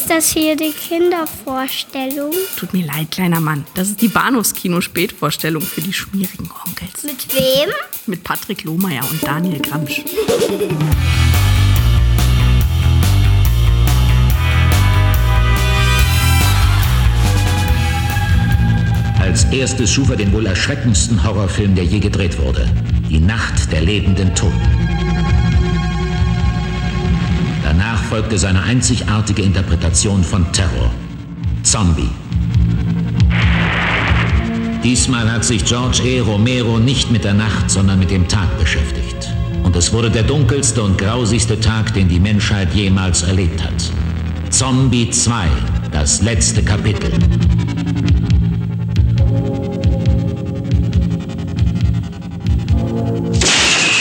Ist das hier die Kindervorstellung? Tut mir leid, kleiner Mann. Das ist die Bahnhofskino-Spätvorstellung für die schmierigen Onkels. Mit wem? Mit Patrick Lohmeier und Daniel Gramsch. Als erstes schuf er den wohl erschreckendsten Horrorfilm, der je gedreht wurde. Die Nacht der lebenden Toten. Folgte seine einzigartige Interpretation von Terror. Zombie. Diesmal hat sich George E. Romero nicht mit der Nacht, sondern mit dem Tag beschäftigt. Und es wurde der dunkelste und grausigste Tag, den die Menschheit jemals erlebt hat. Zombie 2, das letzte Kapitel.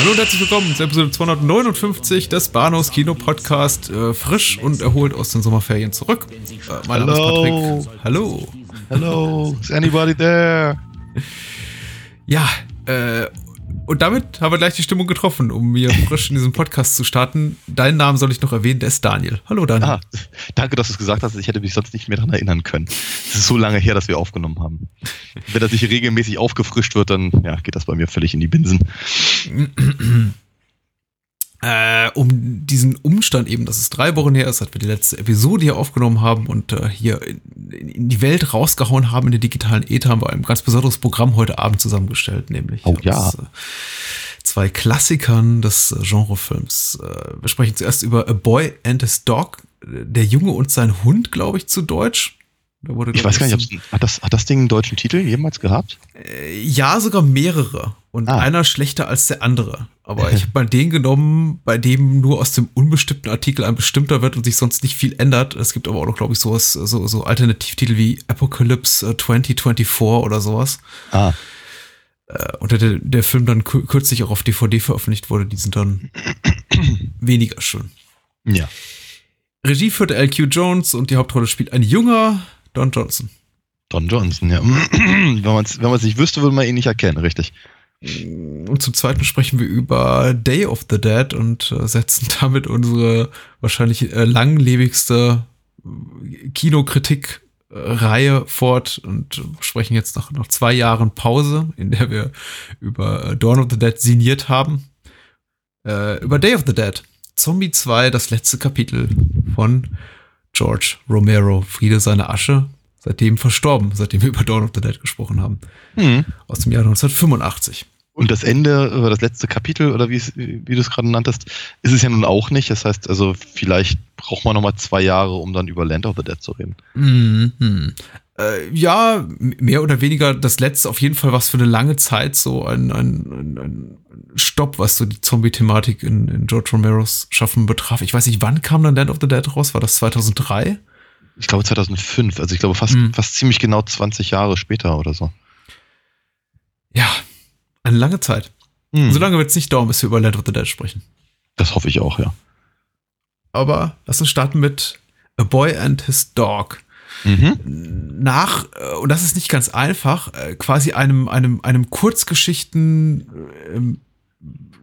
Hallo und herzlich willkommen zur Episode 259 des Bahnhofs Kino Podcast. Äh, frisch und erholt aus den Sommerferien zurück. Äh, mein Name ist Patrick. Hallo. Hello, is anybody there? Ja, äh, und damit haben wir gleich die Stimmung getroffen, um hier frisch in diesem Podcast zu starten. Deinen Namen soll ich noch erwähnen, der ist Daniel. Hallo Daniel. Ah, danke, dass du es gesagt hast. Ich hätte mich sonst nicht mehr daran erinnern können. Es ist so lange her, dass wir aufgenommen haben. Wenn das nicht regelmäßig aufgefrischt wird, dann ja, geht das bei mir völlig in die Binsen. Äh, um diesen Umstand eben, dass es drei Wochen her ist, dass wir die letzte Episode hier aufgenommen haben und äh, hier in, in, die Welt rausgehauen haben in den digitalen Ether, haben wir ein ganz besonderes Programm heute Abend zusammengestellt, nämlich Oh ja. aus, äh, zwei Klassikern des äh, Genrefilms. Äh, wir sprechen zuerst über A Boy and His Dog, äh, der Junge und sein Hund, glaube ich, zu Deutsch. Wurde, Ich weiß gar nicht, hat das, hat das Ding einen deutschen Titel jemals gehabt? äh, Ja, sogar mehrere. Und Ah. einer schlechter als der andere. Aber ich habe mal den genommen, bei dem nur aus dem unbestimmten Artikel ein bestimmter wird und sich sonst nicht viel ändert. Es gibt aber auch noch, glaube ich, sowas, so, so Alternativtitel wie Apocalypse äh, 2024 oder sowas. Ah, Äh, und der, der Film dann kü- kürzlich auch auf DVD veröffentlicht wurde, die sind dann weniger schön. ja. Regie führte L.Q. Jones und die Hauptrolle spielt ein junger Don Johnson. Don Johnson, ja. wenn man es wenn man's nicht wüsste, würde man ihn nicht erkennen, richtig. Und zum Zweiten sprechen wir über Day of the Dead und äh, setzen damit unsere wahrscheinlich äh, langlebigste äh, Kinokritik-Reihe fort und sprechen jetzt nach, nach zwei Jahren Pause, in der wir über äh, Dawn of the Dead signiert haben. Äh, über Day of the Dead. Zombie 2, das letzte Kapitel von George Romero. Friede seine Asche. Seitdem verstorben, seitdem wir über Dawn of the Dead gesprochen haben. Hm. Aus dem Jahr 1985. Und das Ende, oder das letzte Kapitel, oder wie, wie du es gerade nanntest, ist es ja nun auch nicht. Das heißt, also vielleicht braucht man nochmal zwei Jahre, um dann über Land of the Dead zu reden. Mhm. Äh, ja, mehr oder weniger das letzte auf jeden Fall was für eine lange Zeit so ein, ein, ein, Stopp, was so die Zombie-Thematik in, in George Romeros Schaffen betraf. Ich weiß nicht, wann kam dann Land of the Dead raus? War das 2003? Ich glaube 2005, also ich glaube fast, Hm. fast ziemlich genau 20 Jahre später oder so. Ja, eine lange Zeit. Hm. So lange wird es nicht dauern, bis wir über Land of the Dead sprechen. Das hoffe ich auch, ja. Aber lass uns starten mit A Boy and His Dog. Mhm. nach, äh, und das ist nicht ganz einfach, äh, quasi einem, einem, einem Kurzgeschichten, ähm,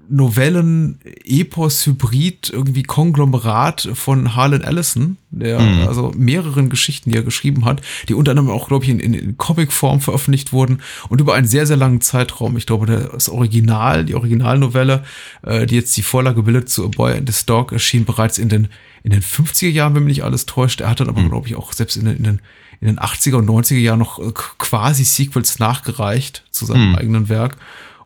Novellen, Epos, Hybrid, irgendwie Konglomerat von Harlan Ellison, der Mhm. also mehreren Geschichten, die er geschrieben hat, die unter anderem auch, glaube ich, in, in, Comicform veröffentlicht wurden und über einen sehr, sehr langen Zeitraum. Ich glaube, das Original, die Originalnovelle, äh, die jetzt die Vorlage bildet zu A Boy and His Dog, erschien bereits in den, in den 50er Jahren, wenn mich nicht alles täuscht. Er hat dann aber, Mhm. glaube ich, auch selbst in den, in den in den 80er und 90er Jahren noch äh, quasi Sequels nachgereicht zu seinem Hm. eigenen Werk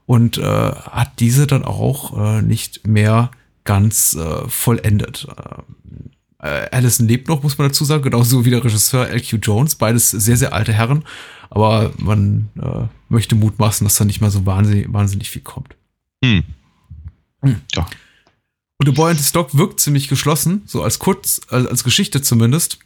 und äh, hat diese dann auch äh, nicht mehr ganz äh, vollendet. Äh, äh, Allison lebt noch, muss man dazu sagen, genauso wie der Regisseur L.Q. Jones, beides sehr, sehr alte Herren, aber man äh, möchte mutmaßen, dass da nicht mehr so wahnsinnig, wahnsinnig viel kommt. Hm. Hm. Ja. Und The Boy and the Stock wirkt ziemlich geschlossen, so als kurz, als, als Geschichte zumindest.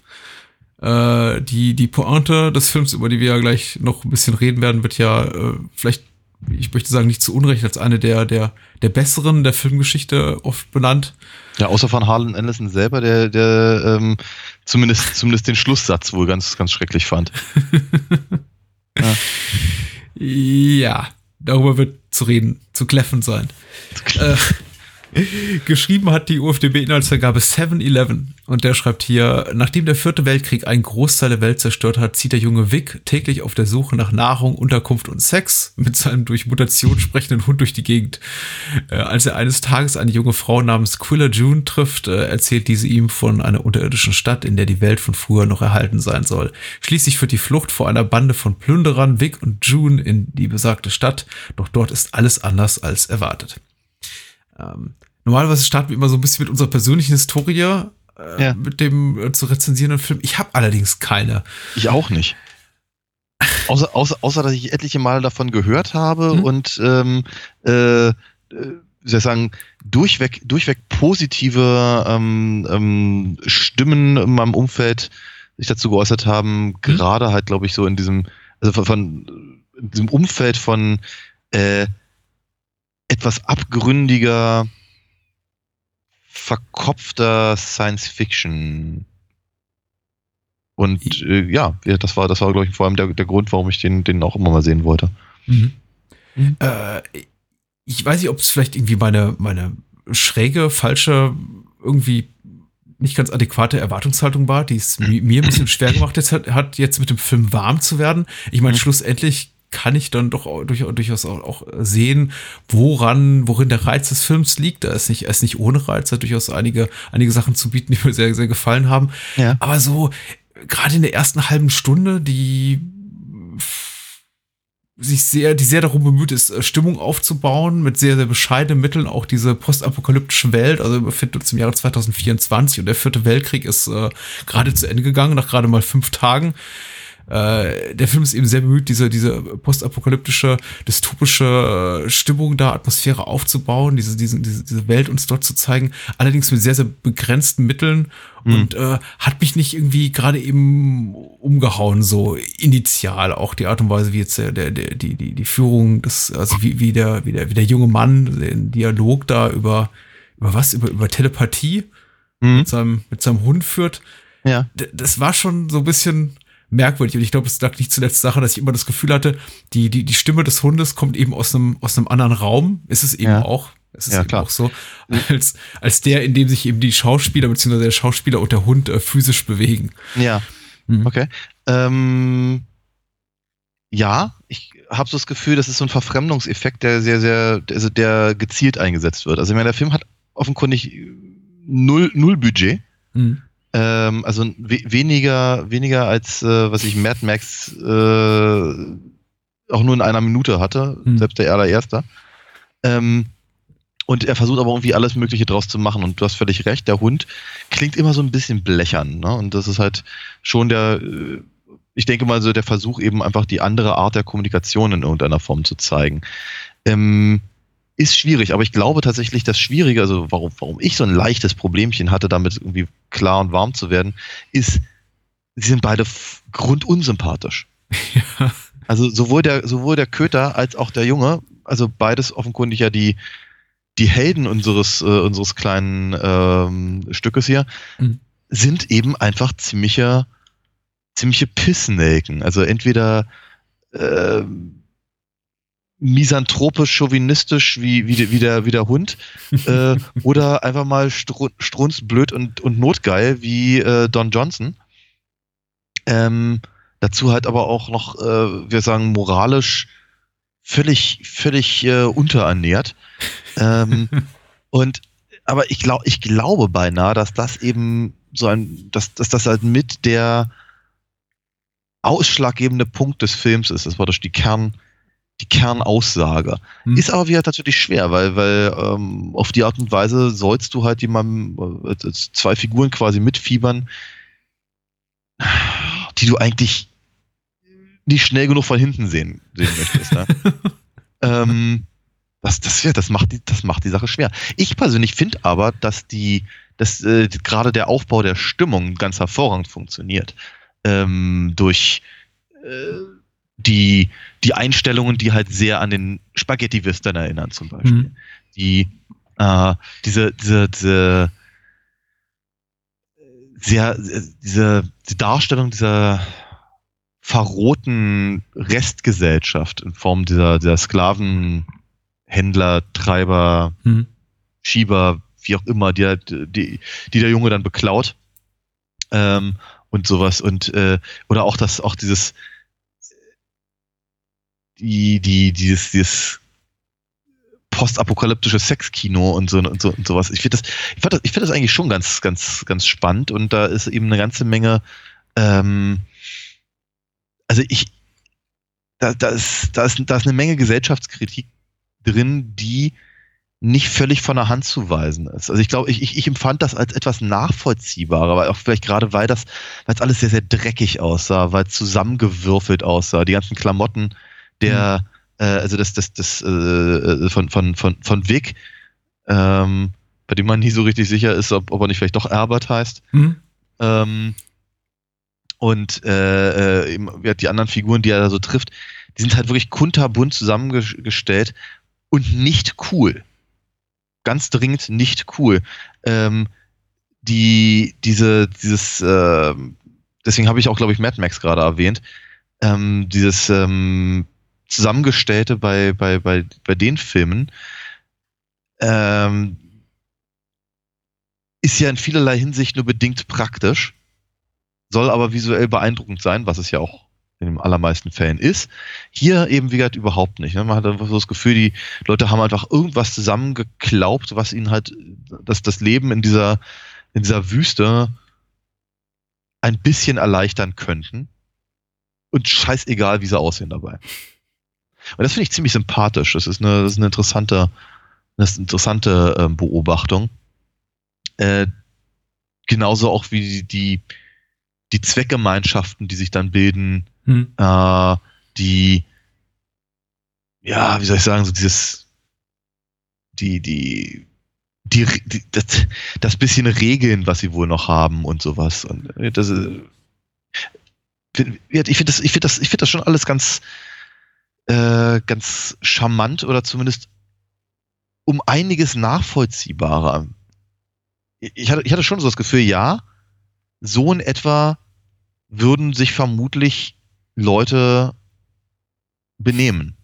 Äh, die, die Pointe des Films, über die wir ja gleich noch ein bisschen reden werden, wird ja äh, vielleicht, ich möchte sagen, nicht zu Unrecht als eine der, der, der besseren der Filmgeschichte oft benannt. Ja, außer von Harlan Ellison selber, der, der ähm, zumindest, zumindest den Schlusssatz wohl ganz, ganz schrecklich fand. Ja, darüber wird zu reden, zu kläffen sein. Äh, Geschrieben hat die UFDB-Inhaltsangabe 7-Eleven. Und der schreibt hier, nachdem der vierte Weltkrieg einen Großteil der Welt zerstört hat, zieht der junge Vic täglich auf der Suche nach Nahrung, Unterkunft und Sex mit seinem durch Mutation sprechenden Hund durch die Gegend. Äh, als er eines Tages eine junge Frau namens Quilla June trifft, äh, erzählt diese ihm von einer unterirdischen Stadt, in der die Welt von früher noch erhalten sein soll. Schließlich führt die Flucht vor einer Bande von Plünderern Vic und June in die besagte Stadt, doch dort ist alles anders als erwartet. Ähm, normalerweise starten wir immer so ein bisschen mit unserer persönlichen Historie, äh, Ja. mit dem äh, zu rezensierenden Film. Ich habe allerdings keine. Ich auch nicht. Außer, außer, außer dass ich etliche Male davon gehört habe Mhm. und ähm, äh, äh, wie soll ich sagen, durchweg, durchweg positive ähm, ähm, Stimmen in meinem Umfeld sich dazu geäußert haben, gerade halt, glaube ich, so in diesem, also von, von in diesem Umfeld von äh, etwas abgründiger, verkopfter Science Fiction. Und äh, ja, ja, das war, das war, glaube ich, vor allem der, der Grund, warum ich den, den auch immer mal sehen wollte. Mhm. Mhm. Äh, ich weiß nicht, ob es vielleicht irgendwie meine, meine schräge, falsche, irgendwie nicht ganz adäquate Erwartungshaltung war, die es mi- mir ein bisschen schwer gemacht jetzt hat, hat, jetzt mit dem Film warm zu werden. Ich meine, Mhm. schlussendlich kann ich dann doch auch, durch, durchaus auch, sehen, woran, worin der Reiz des Films liegt. Er ist nicht, er ist nicht ohne Reiz, er hat durchaus einige, einige Sachen zu bieten, die mir sehr, sehr gefallen haben. Ja. Aber so, gerade in der ersten halben Stunde, die sich sehr, die sehr darum bemüht ist, äh, Stimmung aufzubauen, mit sehr, sehr bescheidenen Mitteln, auch diese postapokalyptische Welt, also wir befinden uns im Jahre 2024 und der vierte Weltkrieg ist äh, gerade zu Ende gegangen, nach gerade mal fünf Tagen. Äh, der Film ist eben sehr bemüht, diese, diese postapokalyptische, dystopische äh, Stimmung da, Atmosphäre aufzubauen, diese, diese, diese, Welt uns dort zu zeigen, allerdings mit sehr, sehr begrenzten Mitteln Mhm. und äh, hat mich nicht irgendwie gerade eben umgehauen, so initial, auch die Art und Weise, wie jetzt der, der, die, die, die Führung, des, also wie, wie, der, wie, der, wie der junge Mann den Dialog da über, über was, über, über Telepathie Mhm. mit seinem, mit seinem Hund führt Ja. das war schon so ein bisschen merkwürdig. Und ich glaube, es lag nicht zuletzt daran, dass ich immer das Gefühl hatte, die, die, die Stimme des Hundes kommt eben aus einem, aus einem anderen Raum. Ist es eben Ja. auch. Es ist Ja, eben klar. auch so, als, als der, in dem sich eben die Schauspieler, beziehungsweise der Schauspieler und der Hund äh, physisch bewegen. Ja. Mhm. Okay. Ähm, ja, ich habe so das Gefühl, das ist so ein Verfremdungseffekt, der sehr, sehr, also der gezielt eingesetzt wird. Also ich meine, der Film hat offenkundig null, null Budget. Mhm. Ähm, also we weniger, weniger als äh, was ich Mad Max äh, auch nur in einer Minute hatte, Mhm. selbst der allererste. Ähm, und er versucht aber irgendwie alles Mögliche draus zu machen. Und du hast völlig recht, der Hund klingt immer so ein bisschen blechern. Ne? Und das ist halt schon der, äh, ich denke mal so der Versuch eben einfach die andere Art der Kommunikation in irgendeiner Form zu zeigen. Ähm, ist schwierig, aber ich glaube tatsächlich, das Schwierige, also warum, warum ich so ein leichtes Problemchen hatte, damit irgendwie klar und warm zu werden, ist, sie sind beide grundunsympathisch. Ja. Also sowohl der, sowohl der Köter als auch der Junge, also beides offenkundig ja die, die Helden unseres, äh, unseres kleinen ähm, Stückes hier, Mhm. sind eben einfach ziemliche, ziemliche Pissnelken. Also entweder äh, misanthropisch, chauvinistisch wie, wie, wie, der, wie der Hund äh, oder einfach mal stru strunzblöd und, und notgeil wie äh, Don Johnson. Ähm, dazu halt aber auch noch, äh, wir sagen, moralisch völlig, völlig äh, unterernährt. ähm, und aber ich glaube, ich glaube beinahe, dass das eben so ein, dass, dass das halt mit der ausschlaggebende Punkt des Films ist. Das war durch die Kern, die Kernaussage. Hm. Ist aber wieder natürlich schwer, weil, weil ähm, auf die Art und Weise sollst du halt jemandem äh, als zwei Figuren quasi mitfiebern, die du eigentlich nicht schnell genug von hinten sehen, sehen möchtest. Ne? ähm, das, das, ja, das, macht die, das macht die Sache schwer. Ich persönlich finde aber, dass die, dass äh, gerade der Aufbau der Stimmung ganz hervorragend funktioniert. Ähm, durch äh, die, die Einstellungen, die halt sehr an den Spaghetti-Western erinnern, zum Beispiel. Mhm. Die, äh, diese, diese, diese, sehr, diese, die Darstellung dieser verrohten Restgesellschaft in Form dieser, dieser Sklavenhändler, Treiber, Mhm. Schieber, wie auch immer, die, die, die der Junge dann beklaut. Ähm, und sowas. Und äh, oder auch das, auch dieses die, die, dieses, dieses postapokalyptische Sexkino und so und so und sowas. Ich finde das, ich fand das, ich das eigentlich schon ganz, ganz, ganz spannend und da ist eben eine ganze Menge, ähm, also ich, da, da ist, da ist, da ist eine Menge Gesellschaftskritik drin, die nicht völlig von der Hand zu weisen ist. Also ich glaube, ich, ich, ich empfand das als etwas nachvollziehbarer, weil auch vielleicht gerade weil das, weil es alles sehr, sehr dreckig aussah, weil es zusammengewürfelt aussah, die ganzen Klamotten der, mhm äh, also das, das, das äh, von, von, von, von Vic, ähm, bei dem man nie so richtig sicher ist, ob, ob er nicht vielleicht doch Herbert heißt. Mhm. Ähm, und äh, äh, die anderen Figuren, die er da so trifft, die sind halt wirklich kunterbunt zusammengestellt und nicht cool. Ganz dringend nicht cool. Ähm, die, diese, dieses, äh, deswegen habe ich auch, glaube ich, Mad Max gerade erwähnt, ähm, dieses ähm, Zusammengestellte bei, bei, bei, bei den Filmen ähm, ist ja in vielerlei Hinsicht nur bedingt praktisch, soll aber visuell beeindruckend sein, was es ja auch in den allermeisten Fällen ist. Hier eben, wie gesagt, überhaupt nicht. Ne? Man hat einfach so das Gefühl, die Leute haben einfach irgendwas zusammengeklaubt, was ihnen halt das, das Leben in dieser, in dieser Wüste ein bisschen erleichtern könnten. Und scheißegal, wie sie aussehen dabei. Und das finde ich ziemlich sympathisch. Das ist eine, das ist eine interessante, eine interessante äh, Beobachtung. Äh, genauso auch wie die, die Zweckgemeinschaften, die sich dann bilden, hm. äh, die, ja, wie soll ich sagen, so dieses, die, die, die, die das, das bisschen Regeln, was sie wohl noch haben und sowas. Und äh, das, äh, ich finde das, ich finde das, ich finde das schon alles ganz, äh, ganz charmant oder zumindest um einiges nachvollziehbarer. Ich hatte, ich hatte schon so das Gefühl, ja, so in etwa würden sich vermutlich Leute benehmen.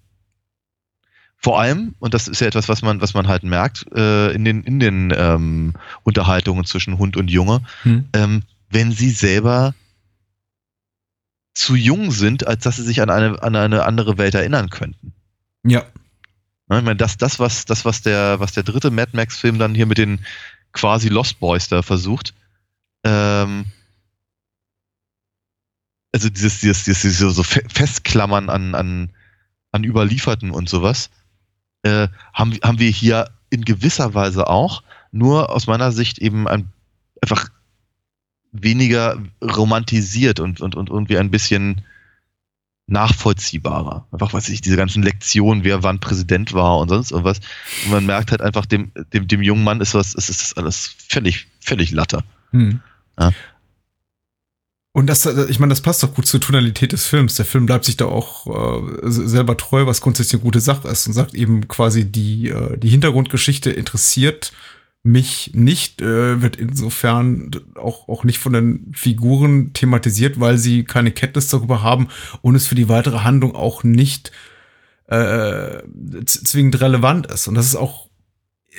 Vor allem, und das ist ja etwas, was man, was man halt merkt, äh, in den, in den ähm, Unterhaltungen zwischen Hund und Junge, hm. ähm, wenn sie selber zu jung sind, als dass sie sich an eine, an eine andere Welt erinnern könnten. Ja. Ich meine, das, das, was, das, was der, was der dritte Mad Max-Film dann hier mit den quasi Lost Boys da versucht, ähm, also dieses, dieses, dieses so Festklammern an, an, an Überlieferten und sowas, äh, haben, haben wir hier in gewisser Weise auch, nur aus meiner Sicht eben ein, einfach weniger romantisiert und, und, und irgendwie ein bisschen nachvollziehbarer. Einfach, weiß ich, diese ganzen Lektionen, wer wann Präsident war und sonst irgendwas. Und man merkt halt einfach, dem, dem, dem jungen Mann ist was, ist, ist alles völlig, völlig latter. Hm. Ja. Und das, ich meine, das passt doch gut zur Tonalität des Films. Der Film bleibt sich da auch äh, selber treu, was grundsätzlich eine gute Sache ist und sagt eben quasi, die, äh, die Hintergrundgeschichte interessiert mich nicht, äh, wird insofern auch, auch nicht von den Figuren thematisiert, weil sie keine Kenntnis darüber haben und es für die weitere Handlung auch nicht äh, zwingend relevant ist. Und das ist auch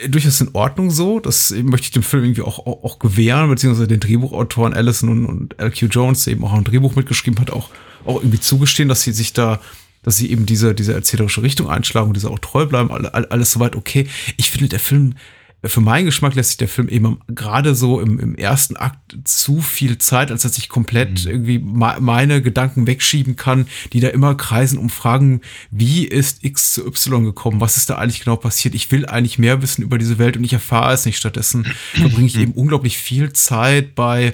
durchaus in Ordnung so. Das möchte ich dem Film irgendwie auch, auch, auch gewähren, beziehungsweise den Drehbuchautoren Allison und, und LQ Jones, der eben auch ein Drehbuch mitgeschrieben hat, auch, auch irgendwie zugestehen, dass sie sich da dass sie eben diese, diese erzählerische Richtung einschlagen und diese auch treu bleiben, alles soweit okay. Ich finde, der Film für meinen Geschmack lässt sich der Film eben gerade so im, im ersten Akt zu viel Zeit, als dass ich komplett mhm. irgendwie meine Gedanken wegschieben kann, die da immer kreisen und fragen, wie ist X zu Y gekommen? Was ist da eigentlich genau passiert? Ich will eigentlich mehr wissen über diese Welt und ich erfahre es nicht. Stattdessen verbringe ich eben unglaublich viel Zeit bei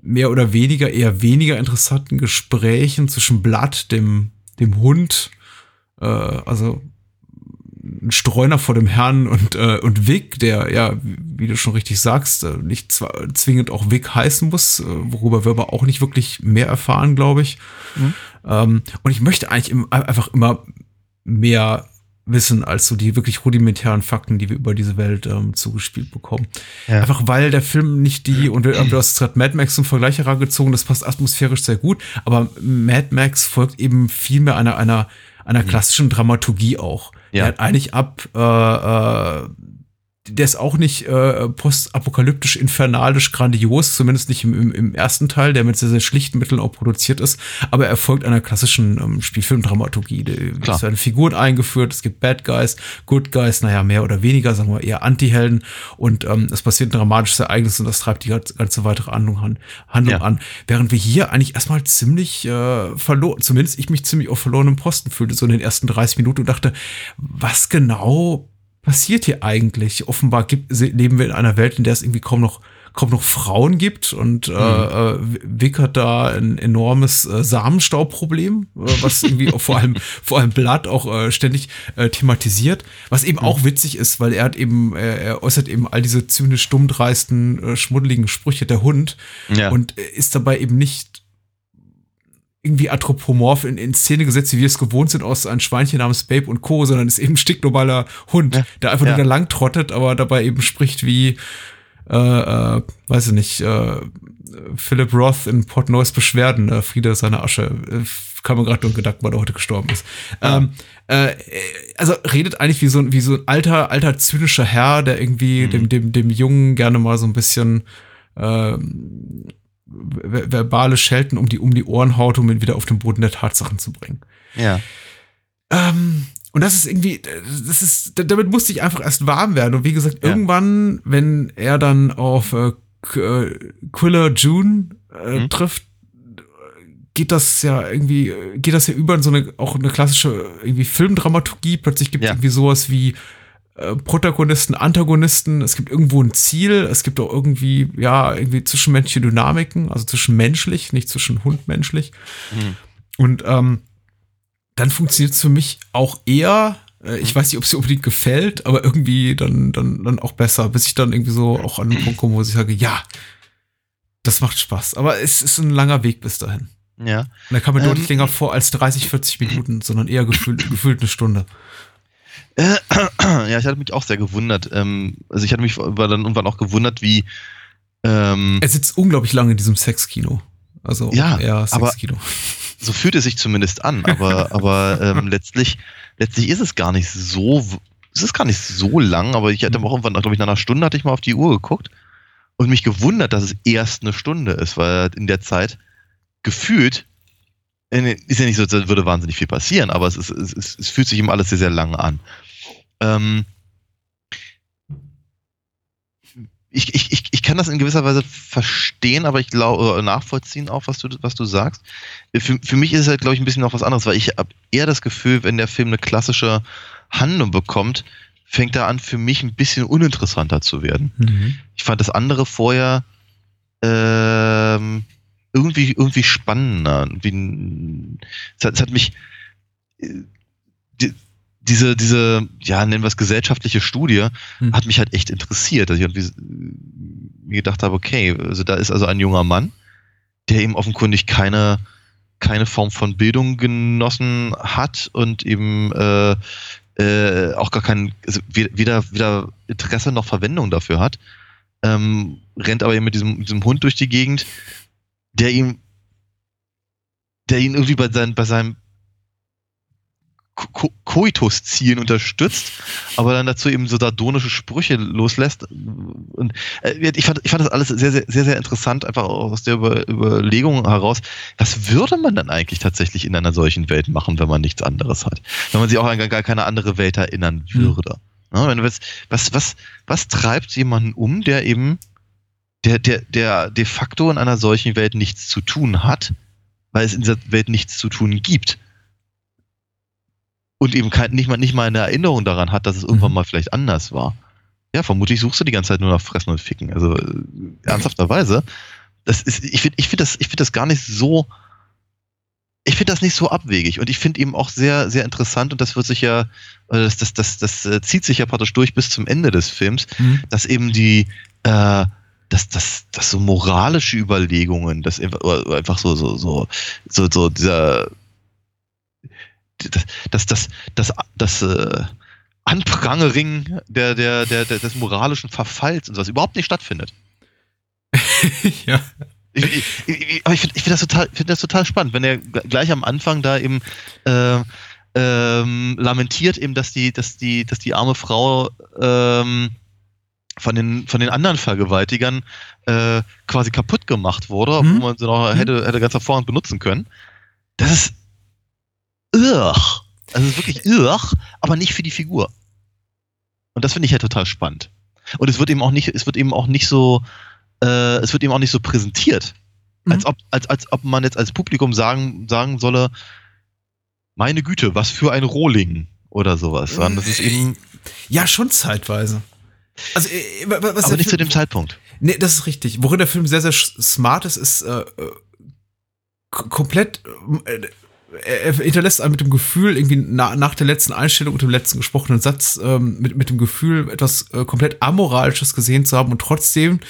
mehr oder weniger eher weniger interessanten Gesprächen zwischen Blatt, dem, dem Hund, äh, also ein Streuner vor dem Herrn und, äh, und Vic, der ja, wie du schon richtig sagst, äh, nicht zwingend auch Vic heißen muss, äh, worüber wir aber auch nicht wirklich mehr erfahren, glaube ich. Mhm. Ähm, und ich möchte eigentlich im, einfach immer mehr wissen als so die wirklich rudimentären Fakten, die wir über diese Welt ähm, zugespielt bekommen. Ja. Einfach weil der Film nicht die, und du hast gerade Mad Max zum Vergleich herangezogen, das passt atmosphärisch sehr gut, aber Mad Max folgt eben viel mehr einer, einer, einer mhm. klassischen Dramaturgie auch. Ja. Er hat eigentlich ab äh, äh, der ist auch nicht äh, postapokalyptisch, infernalisch, grandios, zumindest nicht im, im, im ersten Teil, der mit sehr, sehr schlichten Mitteln auch produziert ist, aber er folgt einer klassischen ähm, Spielfilmdramaturgie. Es werden Figuren eingeführt, es gibt Bad Guys, Good Guys, naja, mehr oder weniger, sagen wir eher Anti-Helden und ähm, es passiert ein dramatisches Ereignis und das treibt die ganze weitere Handlung an. Handlung ja. an. Während wir hier eigentlich erstmal ziemlich äh, verloren, zumindest ich mich ziemlich auf verlorenem Posten fühlte, so in den ersten 30 Minuten und dachte, was genau passiert hier eigentlich? Offenbar gibt, leben wir in einer Welt, in der es irgendwie kaum noch kaum noch Frauen gibt und äh, mhm. äh, Vic hat da ein enormes äh, Samenstaubproblem, äh, was irgendwie vor allem vor allem Blatt auch äh, ständig äh, thematisiert, was eben mhm. auch witzig ist, weil er hat eben äh, er äußert eben all diese zynisch dummdreisten äh, schmuddeligen Sprüche der Hund ja. und äh, ist dabei eben nicht irgendwie anthropomorph in, in Szene gesetzt, wie wir es gewohnt sind aus einem Schweinchen namens Babe und Co., sondern ist eben ein stinknormaler Hund, ja, der einfach ja. nur da lang trottet, aber dabei eben spricht wie, äh, äh, weiß ich nicht, äh, Philip Roth in Port Noise Beschwerden, äh, Friede seiner Asche, äh, kam mir gerade nur ein Gedanke, weil er heute gestorben ist. Ja. Ähm, äh, also redet eigentlich wie so, ein wie so ein alter, alter zynischer Herr, der irgendwie mhm. dem, dem, dem Jungen gerne mal so ein bisschen äh, verbale Schelten um die, um die Ohren haut, um ihn wieder auf den Boden der Tatsachen zu bringen. Ja. Ähm, und das ist irgendwie, das ist, damit musste ich einfach erst warm werden. Und wie gesagt, ja. irgendwann, wenn er dann auf äh, äh, Quiller June äh, mhm. trifft, geht das ja irgendwie, geht das ja über in so eine, auch eine klassische irgendwie Filmdramaturgie. Plötzlich gibt es ja. irgendwie sowas wie äh, Protagonisten, Antagonisten, es gibt irgendwo ein Ziel, es gibt auch irgendwie, ja, irgendwie zwischenmenschliche Dynamiken, also zwischenmenschlich, nicht zwischen hundmenschlich. Mhm. Und ähm, dann funktioniert es für mich auch eher, äh, ich weiß nicht, ob es dir unbedingt gefällt, aber irgendwie dann, dann, dann auch besser, bis ich dann irgendwie so auch an den Punkt komme, wo ich sage, ja, das macht Spaß. Aber es ist ein langer Weg bis dahin. Ja. Und da kam mir ähm, deutlich länger vor als 30, 40 Minuten, sondern eher gefühlt, gefühlt eine Stunde. Äh, ja, ich hatte mich auch sehr gewundert. Ähm, also ich hatte mich war dann irgendwann auch gewundert, wie ähm, er sitzt unglaublich lange in diesem Sexkino. Also ja, eher Sexkino. so fühlt es sich zumindest an, aber, aber ähm, letztlich, letztlich ist es gar nicht so, es ist gar nicht so lang, aber ich hatte auch irgendwann, glaube ich, nach einer Stunde hatte ich mal auf die Uhr geguckt und mich gewundert, dass es erst eine Stunde ist, weil in der Zeit gefühlt ist ja nicht so, als würde wahnsinnig viel passieren, aber es, ist, es, es, es fühlt sich ihm alles sehr, sehr lang an. Ähm, ich, ich, ich, ich kann das in gewisser Weise verstehen, aber ich glaube, nachvollziehen auch, was du, was du sagst. Für, für mich ist es halt, glaube ich, ein bisschen noch was anderes, weil ich habe eher das Gefühl, wenn der Film eine klassische Handlung bekommt, fängt er an, für mich ein bisschen uninteressanter zu werden. Mhm. Ich fand das andere vorher ähm, irgendwie, irgendwie spannender. Wie, es, hat, es hat mich äh, die, diese, diese, ja, nennen wir es gesellschaftliche Studie, hm. hat mich halt echt interessiert, dass ich irgendwie mir gedacht habe, okay, also da ist also ein junger Mann, der eben offenkundig keine, keine Form von Bildung genossen hat und eben äh, äh, auch gar kein, also weder, weder Interesse noch Verwendung dafür hat, ähm, rennt aber eben mit diesem, diesem Hund durch die Gegend, der ihm, der ihn irgendwie bei, sein, bei seinem Ko Koitus-Zielen unterstützt, aber dann dazu eben so dardonische Sprüche loslässt. Und äh, ich, fand, ich fand das alles sehr, sehr, sehr, sehr interessant, einfach aus der Über Überlegung heraus, was würde man dann eigentlich tatsächlich in einer solchen Welt machen, wenn man nichts anderes hat? Wenn man sich auch an gar keine andere Welt erinnern hm. würde. Mhm. Ja, wenn willst, was, was, was treibt jemanden um, der eben der, der, der de facto in einer solchen Welt nichts zu tun hat, weil es in dieser Welt nichts zu tun gibt. Und eben kein, nicht, mal, nicht mal eine Erinnerung daran hat, dass es irgendwann mhm. mal vielleicht anders war. Ja, vermutlich suchst du die ganze Zeit nur nach Fressen und Ficken. Also äh, ernsthafterweise. Das ist, ich finde ich find das, find das gar nicht so. Ich finde das nicht so abwegig und ich finde eben auch sehr, sehr interessant und das wird sich ja, äh, das, das, das, das äh, zieht sich ja praktisch durch bis zum Ende des Films, mhm. dass eben die, äh, dass das, das so moralische Überlegungen, das einfach, so, so, so, so, so dieser, das, das, das, das, das äh, Anprangering der, der, der, der, des moralischen Verfalls und sowas überhaupt nicht stattfindet. ja. Ich, ich, ich, ich finde find das, total, find das total spannend, wenn er gleich am Anfang da eben äh, ähm, lamentiert, eben, dass die, dass die, dass die arme Frau ähm, von den, von den anderen Vergewaltigern äh, quasi kaputt gemacht wurde, Mhm. wo man sie noch Mhm. hätte, hätte ganz hervorragend benutzen können. Das ist irr. Also ist wirklich irr, aber nicht für die Figur. Und das finde ich halt total spannend. Und es wird eben auch nicht, es wird eben auch nicht so, äh, es wird eben auch nicht so präsentiert, Mhm. als ob, als, als ob man jetzt als Publikum sagen, sagen solle, meine Güte, was für ein Rohling oder sowas. Das ist eben, Ja, schon zeitweise. Also, äh, wa- wa- was aber nicht zu Film- dem Zeitpunkt. Nee, das ist richtig. Worin der Film sehr, sehr smart ist, ist äh, komplett. Äh, er er hinterlässt einem mit dem Gefühl, irgendwie na, nach der letzten Einstellung und dem letzten gesprochenen Satz, ähm, mit, mit dem Gefühl, etwas äh, komplett Amoralisches gesehen zu haben und trotzdem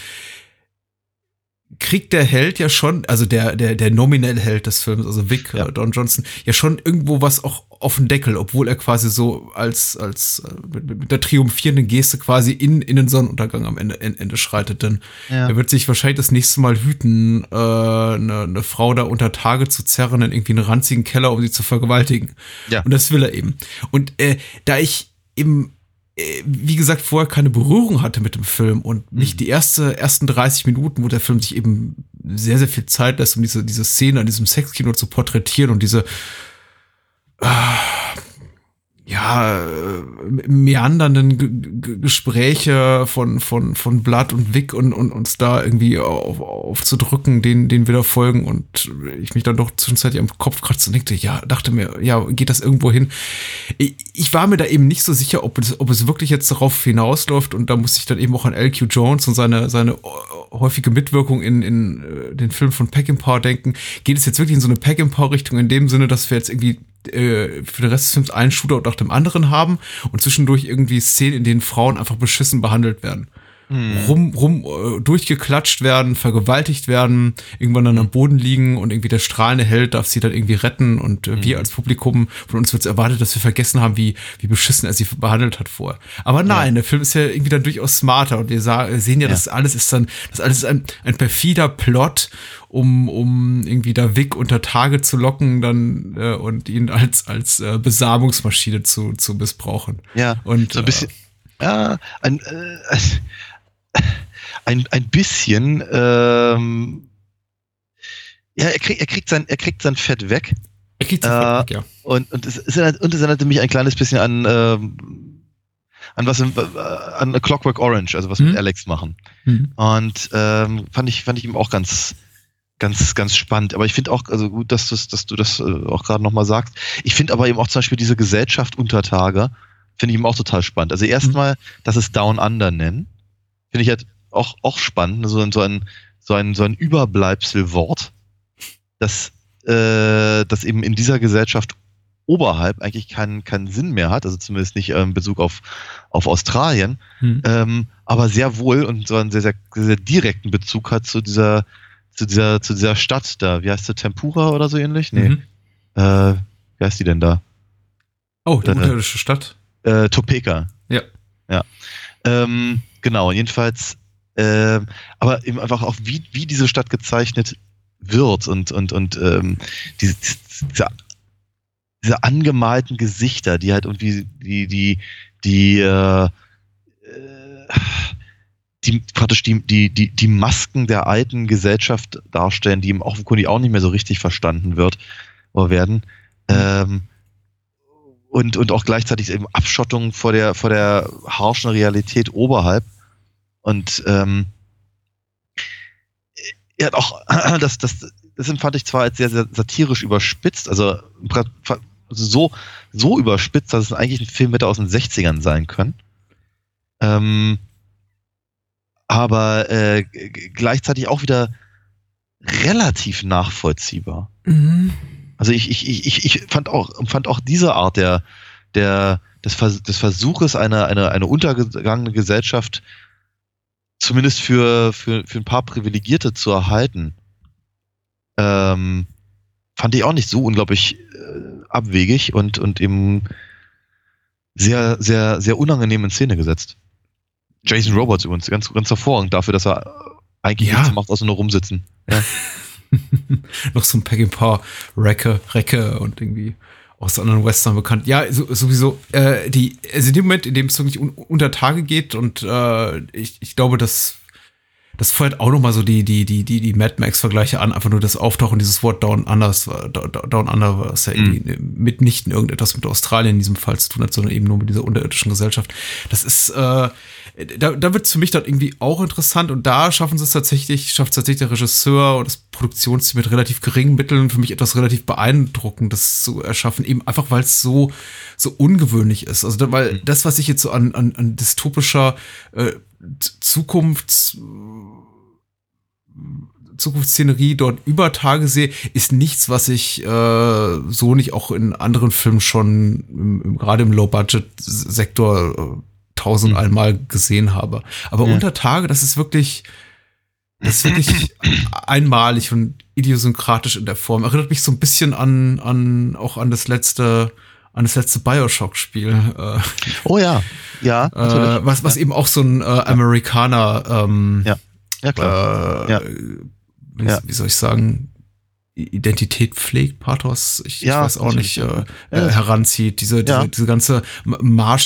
kriegt der Held ja schon, also der, der, der nominelle Held des Films, also Vic, Ja. äh, Don Johnson, ja schon irgendwo was auch auf den Deckel, obwohl er quasi so als, als äh, mit, mit der triumphierenden Geste quasi in, in den Sonnenuntergang am Ende, Ende schreitet. Denn Ja. er wird sich wahrscheinlich das nächste Mal hüten, äh, eine, eine Frau da unter Tage zu zerren in irgendwie einen ranzigen Keller, um sie zu vergewaltigen. Ja. Und das will er eben. Und äh, da ich eben, äh, wie gesagt, vorher keine Berührung hatte mit dem Film und Mhm. nicht die erste, ersten 30 Minuten, wo der Film sich eben sehr, sehr viel Zeit lässt, um diese, diese Szene an diesem Sexkino zu porträtieren und diese ja, äh, meandernden G G Gespräche von, von, von Blood und Vic und, und uns da irgendwie auf, aufzudrücken, den, den wir da folgen und ich mich dann doch zwischenzeitlich am Kopf kratzte und denkte, ja, dachte mir, ja, geht das irgendwo hin? Ich, ich war mir da eben nicht so sicher, ob es, ob es wirklich jetzt darauf hinausläuft und da musste ich dann eben auch an LQ Jones und seine, seine häufige Mitwirkung in, in äh, den Film von Peckinpah denken. Geht es jetzt wirklich in so eine Peckinpah-Richtung in dem Sinne, dass wir jetzt irgendwie äh, für den Rest des Films einen Shootout nach dem anderen haben und zwischendurch irgendwie Szenen, in denen Frauen einfach beschissen behandelt werden. Rum, rum äh, durchgeklatscht werden, vergewaltigt werden, irgendwann dann am Boden liegen und irgendwie der strahlende Held darf sie dann irgendwie retten und äh, wir als Publikum, von uns wird es erwartet, dass wir vergessen haben, wie, wie beschissen er sie behandelt hat vorher. Aber nein, der Film ist ja irgendwie dann durchaus smarter und wir sehen ja, Ja. das alles ist dann, das alles ist ein, ein perfider Plot, um, um irgendwie da Vic unter Tage zu locken dann äh, und ihn als, als äh, Besamungsmaschine zu, zu missbrauchen. Ja, Und, so ein bisschen, ja, ein, äh, ein, ein bisschen, ähm, ja, er kriegt, er kriegt sein, er kriegt sein Fett weg Er kriegt Äh, sofort weg, ja. und, und es, es erinnert, und es erinnerte mich ein kleines bisschen an, ähm, an was, äh, an A Clockwork Orange, also was wir Mhm. mit Alex machen. Mhm. Und ähm, fand ich, fand ich ihm auch ganz, ganz, ganz spannend. Aber ich finde auch, also gut, dass, dass du das äh, auch gerade nochmal sagst. Ich finde aber eben auch zum Beispiel diese Gesellschaft unter Tage, finde ich eben auch total spannend. Also erstmal, dass es Down Under nennen, finde ich halt auch, auch spannend. ne? So, ein- so ein, so ein, so ein Überbleibselwort, das, äh, das eben in dieser Gesellschaft oberhalb eigentlich keinen, keinen Sinn mehr hat, also zumindest nicht in Bezug auf, auf Australien, Mhm. ähm, aber sehr wohl und so einen sehr, sehr, sehr direkten Bezug hat zu dieser, zu dieser, zu dieser Stadt da. Wie heißt sie, Tempura oder so ähnlich? Nee. Mhm. Äh, wie heißt die denn da? Oh, die Äh, unterirdische Stadt. Äh, Topeka. Ja. Ja. Ähm, genau, jedenfalls, ähm, aber eben einfach auch, wie, wie diese Stadt gezeichnet wird und, und, und ähm, diese, diese, diese angemalten Gesichter, die halt irgendwie die, die, die, äh, äh, die praktisch die, die, die, die Masken der alten Gesellschaft darstellen, die im offenkundig auch nicht mehr so richtig verstanden wird oder werden. Ähm, und, und auch gleichzeitig eben Abschottung vor der, vor der harschen Realität oberhalb. Und ähm, er hat auch, das, das, das empfand ich zwar als sehr, sehr satirisch überspitzt, also so, so überspitzt, dass es eigentlich ein Film hätte aus den 60ern sein können. Ähm, aber äh, gleichzeitig auch wieder relativ nachvollziehbar. Mhm. Also ich, ich, ich, ich- ich fand auch, fand auch diese Art der, der, des, Vers des Versuches, eine, eine, eine untergegangene Gesellschaft zumindest für, für, für ein paar Privilegierte zu erhalten, ähm, fand ich auch nicht so unglaublich äh, abwegig und, und eben sehr, sehr, sehr unangenehm in Szene gesetzt. Jason Roberts übrigens, ganz, ganz hervorragend dafür, dass er eigentlich Ja. nichts macht, außer nur rumsitzen. Ja. Noch so ein Peckinpah Recke, Recke und irgendwie aus anderen Western bekannt. Ja, so, sowieso. Äh, die, also in dem Moment, in dem es wirklich un unter Tage geht und äh, ich, ich glaube, dass das feuert auch nochmal so die, die, die, die, die Mad Max-Vergleiche an, einfach nur das Auftauchen dieses Wort Down Under, Down Under, was ja irgendwie Mhm. mitnichten irgendetwas mit Australien in diesem Fall zu tun hat, sondern eben nur mit dieser unterirdischen Gesellschaft. Das ist, äh, da, da wird für mich dann irgendwie auch interessant und da schaffen sie es tatsächlich, schafft es tatsächlich der Regisseur und das Produktionsteam mit relativ geringen Mitteln für mich etwas relativ beeindruckendes zu erschaffen, eben einfach weil es so, so ungewöhnlich ist. Also, da, weil das, was ich jetzt so an, an, an dystopischer äh, Zukunfts Zukunftsszenerie dort über Tage sehe, ist nichts, was ich äh, so nicht auch in anderen Filmen schon im, im, gerade im Low-Budget-Sektor äh, tausendmal gesehen habe. Aber Ja. unter Tage, das ist wirklich, das ist wirklich einmalig und idiosynkratisch in der Form. Erinnert mich so ein bisschen an, an auch an das letzte, an das letzte Bioshock-Spiel. Äh, Oh ja, ja, natürlich. äh, was, was eben auch so ein äh, Amerikaner ähm, Ja. ja, klar. äh, Ja. wie, Ja. wie soll ich sagen, Identität pflegt, Pathos, ich, Ja, ich weiß auch nicht, äh, Ja. äh, heranzieht. Diese, diese, Ja. diese ganze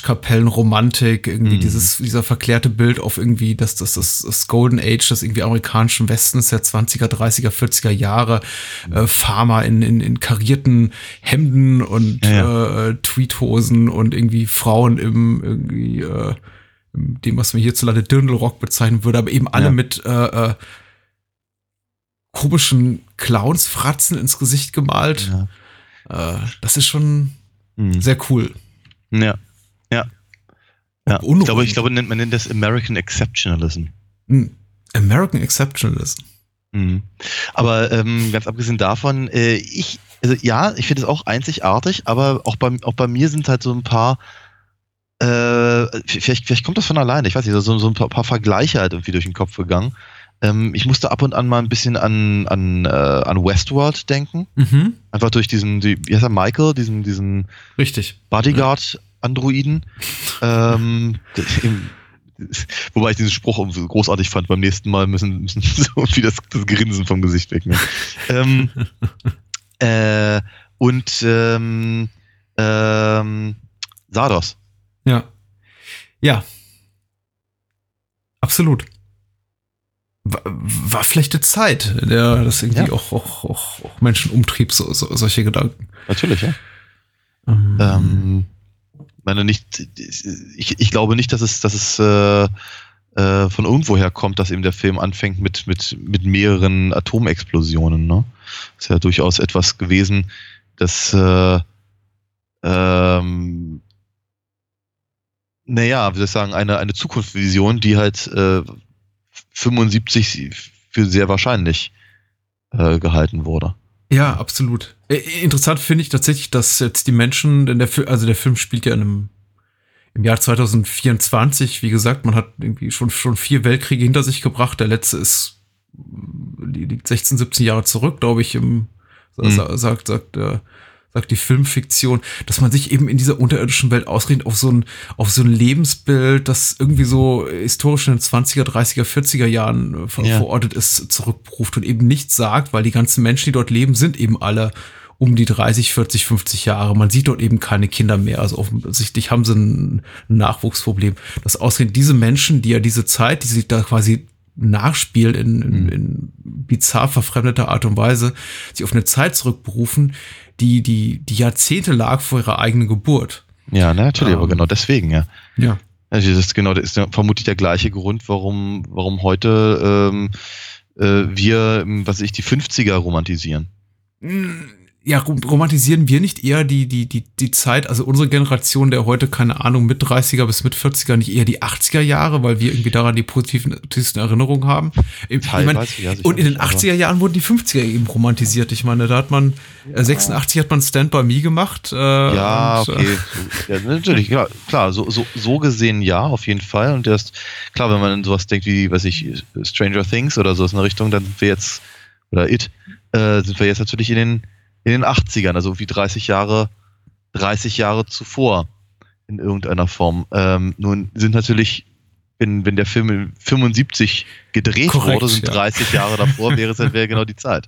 Marschkapellenromantik, irgendwie Mhm. dieses, dieser verklärte Bild auf irgendwie das, das, das, das Golden Age des irgendwie amerikanischen Westens der 20er, 30er, 40er Jahre, äh, Farmer in, in, in karierten Hemden und Ja, Äh, Tweethosen und irgendwie Frauen im irgendwie äh, dem, was man hierzulande Dirndlrock bezeichnen würde, aber eben alle Ja. mit äh, äh, komischen Clownsfratzen ins Gesicht gemalt. Ja. Äh, das ist schon Hm. sehr cool. ja. Ja. ja. Ich glaube, ich glaube, nennt- man nennt das American Exceptionalism. Hm. American Exceptionalism. Mhm. Aber ähm, ganz abgesehen davon, äh, ich, also ja, ich finde es auch einzigartig, aber auch bei, auch bei mir sind halt so ein paar, äh, vielleicht, vielleicht kommt das von alleine, ich weiß nicht, so, so ein paar, paar Vergleiche halt irgendwie durch den Kopf gegangen. Ähm, ich musste ab und an mal ein bisschen an, an, äh, an Westworld denken. Mhm. Einfach durch diesen, die, wie heißt er, Michael, diesen, diesen Richtig. Bodyguard-Androiden. ähm, wobei ich diesen Spruch großartig fand. Beim nächsten Mal müssen, müssen so irgendwie das, das Grinsen vom Gesicht wegnehmen. ähm, äh, und ähm, ähm, Sardos. Ja. Ja. Absolut. War, war vielleicht eine Zeit, in der das irgendwie Ja. auch, auch, auch, auch Menschen umtrieb, so, so, solche Gedanken. Natürlich, ja. Ähm, Ähm, meine nicht, ich, ich glaube nicht, dass es, dass es äh, äh, von irgendwoher kommt, dass eben der Film anfängt mit, mit, mit mehreren Atomexplosionen. Ne? Ist ja durchaus etwas gewesen, das äh, ähm, naja, wie soll ich sagen, eine, eine Zukunftsvision, die halt äh, 75 für sehr wahrscheinlich äh, gehalten wurde. Ja, absolut. Äh, Interessant finde ich tatsächlich, dass jetzt die Menschen, denn der Film, also der Film spielt ja in einem, im Jahr 2024, wie gesagt, man hat irgendwie schon, schon vier Weltkriege hinter sich gebracht. Der letzte ist, liegt 16, 17 Jahre zurück, glaube ich, im, Mhm. sa- sagt, sagt, äh, sagt die Filmfiktion, dass man sich eben in dieser unterirdischen Welt ausrichtet auf so ein, auf so ein Lebensbild, das irgendwie so historisch in den 20er, 30er, 40er Jahren äh, ver Ja. verortet ist, zurückberuft und eben nichts sagt, weil die ganzen Menschen, die dort leben, sind eben alle um die 30, 40, 50 Jahre. Man sieht dort eben keine Kinder mehr. Also offensichtlich haben sie ein Nachwuchsproblem. Das ausgerechnet diese Menschen, die ja diese Zeit, die sie da quasi nachspielen in, in, in bizarr verfremdeter Art und Weise, sich auf eine Zeit zurückberufen, die, die, die Jahrzehnte lag vor ihrer eigenen Geburt. Ja, ne, natürlich, aber Ähm. genau deswegen, ja. Ja. Also das ist genau, das ist vermutlich der gleiche Grund, warum, warum heute ähm, äh, wir, was weiß ich, die 50er romantisieren. Ja, rom- romantisieren wir nicht eher die, die, die, die Zeit, also unsere Generation, der heute, keine Ahnung, mit 30er bis mit 40er, nicht eher die 80er Jahre, weil wir irgendwie daran die positiven, positiven Erinnerungen haben. Ich meine, ja, und in den aber- 80er Jahren wurden die 50er eben romantisiert. Ich meine, da hat man, äh, 86 hat man Stand By Me gemacht. Äh, Ja, und, äh, okay. So, ja, natürlich, klar, klar so, so, so gesehen ja, auf jeden Fall. Und erst, klar, wenn man an sowas denkt wie, weiß ich, Stranger Things oder so in der Richtung, dann sind wir jetzt, oder It, äh, sind wir jetzt natürlich in den, in den 80ern, also wie 30 Jahre, 30 Jahre zuvor in irgendeiner Form. Ähm, nun sind natürlich, wenn, wenn der Film in 75 gedreht Korrekt, wurde, sind ja. 30 Jahre davor, wäre es halt wäre genau die Zeit.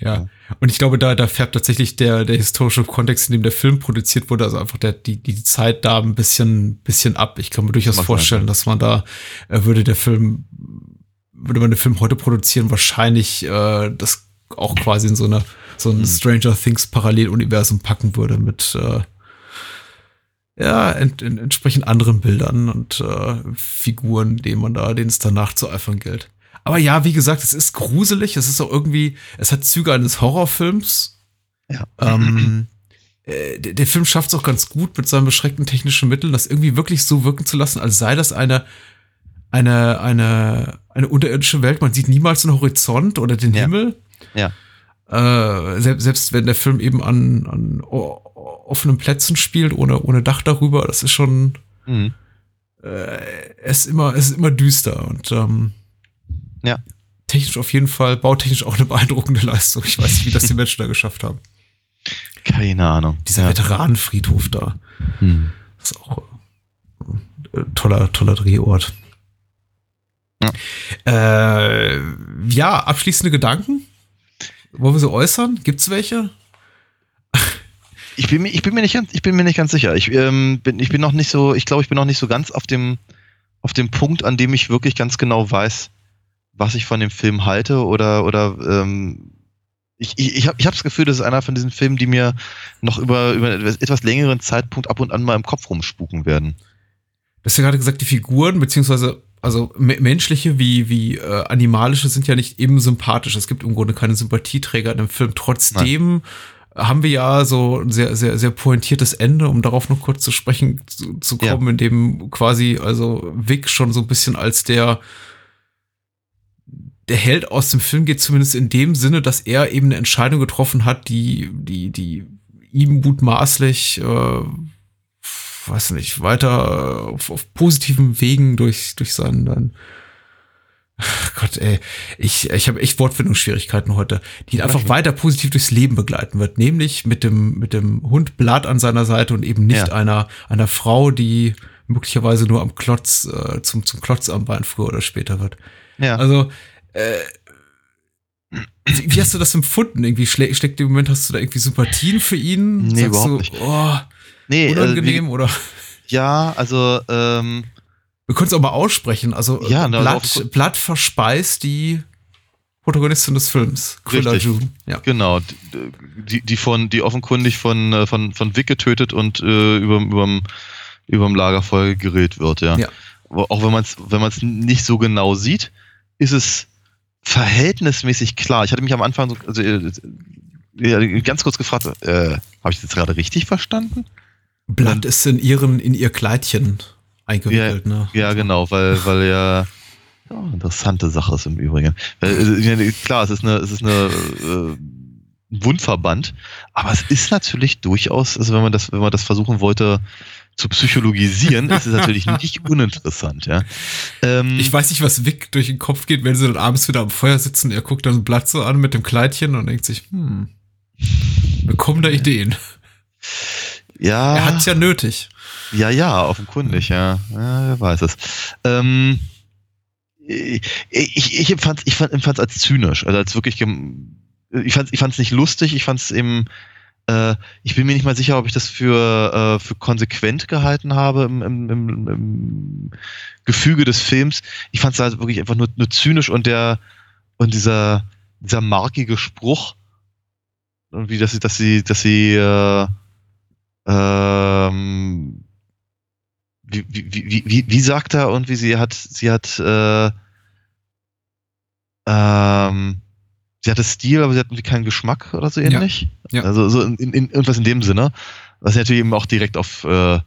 Ja. Und ich glaube, da, da färbt tatsächlich der, der historische Kontext, in dem der Film produziert wurde, also einfach der, die, die Zeit da ein bisschen, bisschen ab. Ich kann mir durchaus Mag vorstellen, sein. dass man da, äh, würde der Film, würde man den Film heute produzieren, wahrscheinlich äh, das auch quasi in so eine, so ein Hm. Stranger Things Paralleluniversum packen würde mit äh, ja, ent, ent, entsprechend anderen Bildern und äh, Figuren, denen man da, denen es danach zu eifern gilt. Aber ja, wie gesagt, es ist gruselig, es ist auch irgendwie, es hat Züge eines Horrorfilms. Ja. Ähm, äh, der, der Film schafft es auch ganz gut mit seinen beschränkten technischen Mitteln, das irgendwie wirklich so wirken zu lassen, als sei das eine, eine, eine, eine unterirdische Welt. Man sieht niemals den Horizont oder den Ja. Himmel. Ja. Äh, selbst, selbst wenn der Film eben an, an offenen Plätzen spielt, ohne, ohne Dach darüber, das ist schon, Mhm. äh, es ist immer, es ist immer düster und ähm, Ja. technisch auf jeden Fall, bautechnisch auch eine beeindruckende Leistung. Ich weiß nicht, wie das die Menschen da geschafft haben. Keine Ahnung. Dieser ja. Veteranenfriedhof da, Hm. das ist auch äh, toller, toller Drehort. Ja. Äh, ja, abschließende Gedanken? Wollen wir so äußern? Gibt's welche? Ich bin mir, ich bin mir nicht ganz, ich bin mir nicht ganz sicher. Ich ähm, bin, ich bin noch nicht so, ich glaube, ich bin noch nicht so ganz auf dem, auf dem Punkt, an dem ich wirklich ganz genau weiß, was ich von dem Film halte oder oder ähm, ich, ich, ich habe ich hab das Gefühl, das ist einer von diesen Filmen, die mir noch über, über einen etwas längeren Zeitpunkt ab und an mal im Kopf rumspuken werden. Du hast ja gerade gesagt, die Figuren, beziehungsweise also me- menschliche wie, wie äh, animalische sind ja nicht eben sympathisch. Es gibt im Grunde keine Sympathieträger in dem Film. Trotzdem haben wir ja so ein sehr, sehr, sehr pointiertes Ende, um darauf noch kurz zu sprechen zu, zu Ja. kommen, in dem quasi, also Vic schon so ein bisschen als der der Held aus dem Film geht, zumindest in dem Sinne, dass er eben eine Entscheidung getroffen hat, die, die, die ihm mutmaßlich äh, weiß nicht, weiter äh, auf, auf positiven Wegen durch, durch seinen, dann, Gott, ey, ich, ich habe echt Wortfindungsschwierigkeiten heute, die ihn einfach weiter positiv durchs Leben begleiten wird, nämlich mit dem, mit dem Hund Blatt an seiner Seite und eben nicht Ja. einer, einer Frau, die möglicherweise nur am Klotz, äh, zum, zum Klotz am Bein früher oder später wird. Ja. Also, äh, wie, wie hast du das empfunden? Irgendwie schlä schlägt im Moment, hast du da irgendwie Sympathien für ihn? Nee, überhaupt du, nicht. Oh, nee, äh, unangenehm oder? wie, ja, also ähm, Wir können es auch mal aussprechen. Also Ja, äh, ne, also Blatt, auf- Blatt verspeist die Protagonistin des Films, Quilla. June. Ja. Genau, die, die von, die offenkundig von, äh, von, von Vic getötet und äh, überm, überm, überm Lagerfeuer gerillt wird, ja. Ja. Auch wenn man es wenn man's nicht so genau sieht, ist es verhältnismäßig klar. Ich hatte mich am Anfang so, also, äh, ja, ganz kurz gefragt, äh, habe ich das jetzt gerade richtig verstanden? Blatt ist in ihren, in ihr Kleidchen eingewickelt, ne? Ja, genau, weil, weil ja, ja interessante Sache ist im Übrigen. Weil, äh, klar, es ist eine, es ist eine äh, Wundverband, aber es ist natürlich durchaus, also wenn man das, wenn man das versuchen wollte zu psychologisieren, ist es natürlich nicht uninteressant, ja. Ähm, Ich weiß nicht, was Vic durch den Kopf geht, wenn sie dann abends wieder am Feuer sitzen. Er guckt dann Blatt so an mit dem Kleidchen und denkt sich, hm, wir kommen da Ideen. Ja, Er hat's ja nötig. Ja, ja, offenkundig, ja. ja wer weiß es. Ähm, ich ich, ich empfand es ich fand, empfand's als zynisch, also als wirklich. Ich fand es ich fand's nicht lustig, ich fand es eben. Äh, ich bin mir nicht mal sicher, ob ich das für, äh, für konsequent gehalten habe im, im, im, im Gefüge des Films. Ich fand es halt wirklich einfach nur, nur zynisch und der und dieser, dieser markige Spruch, und wie dass sie, dass sie, dass sie äh, ähm, wie, wie, wie, wie, sagt er und wie sie hat, sie hat, äh, ähm, sie hatte Stil, aber sie hat irgendwie keinen Geschmack oder so Ja. ähnlich. Ja. Also so in, in, irgendwas in dem Sinne, was natürlich eben auch direkt auf äh,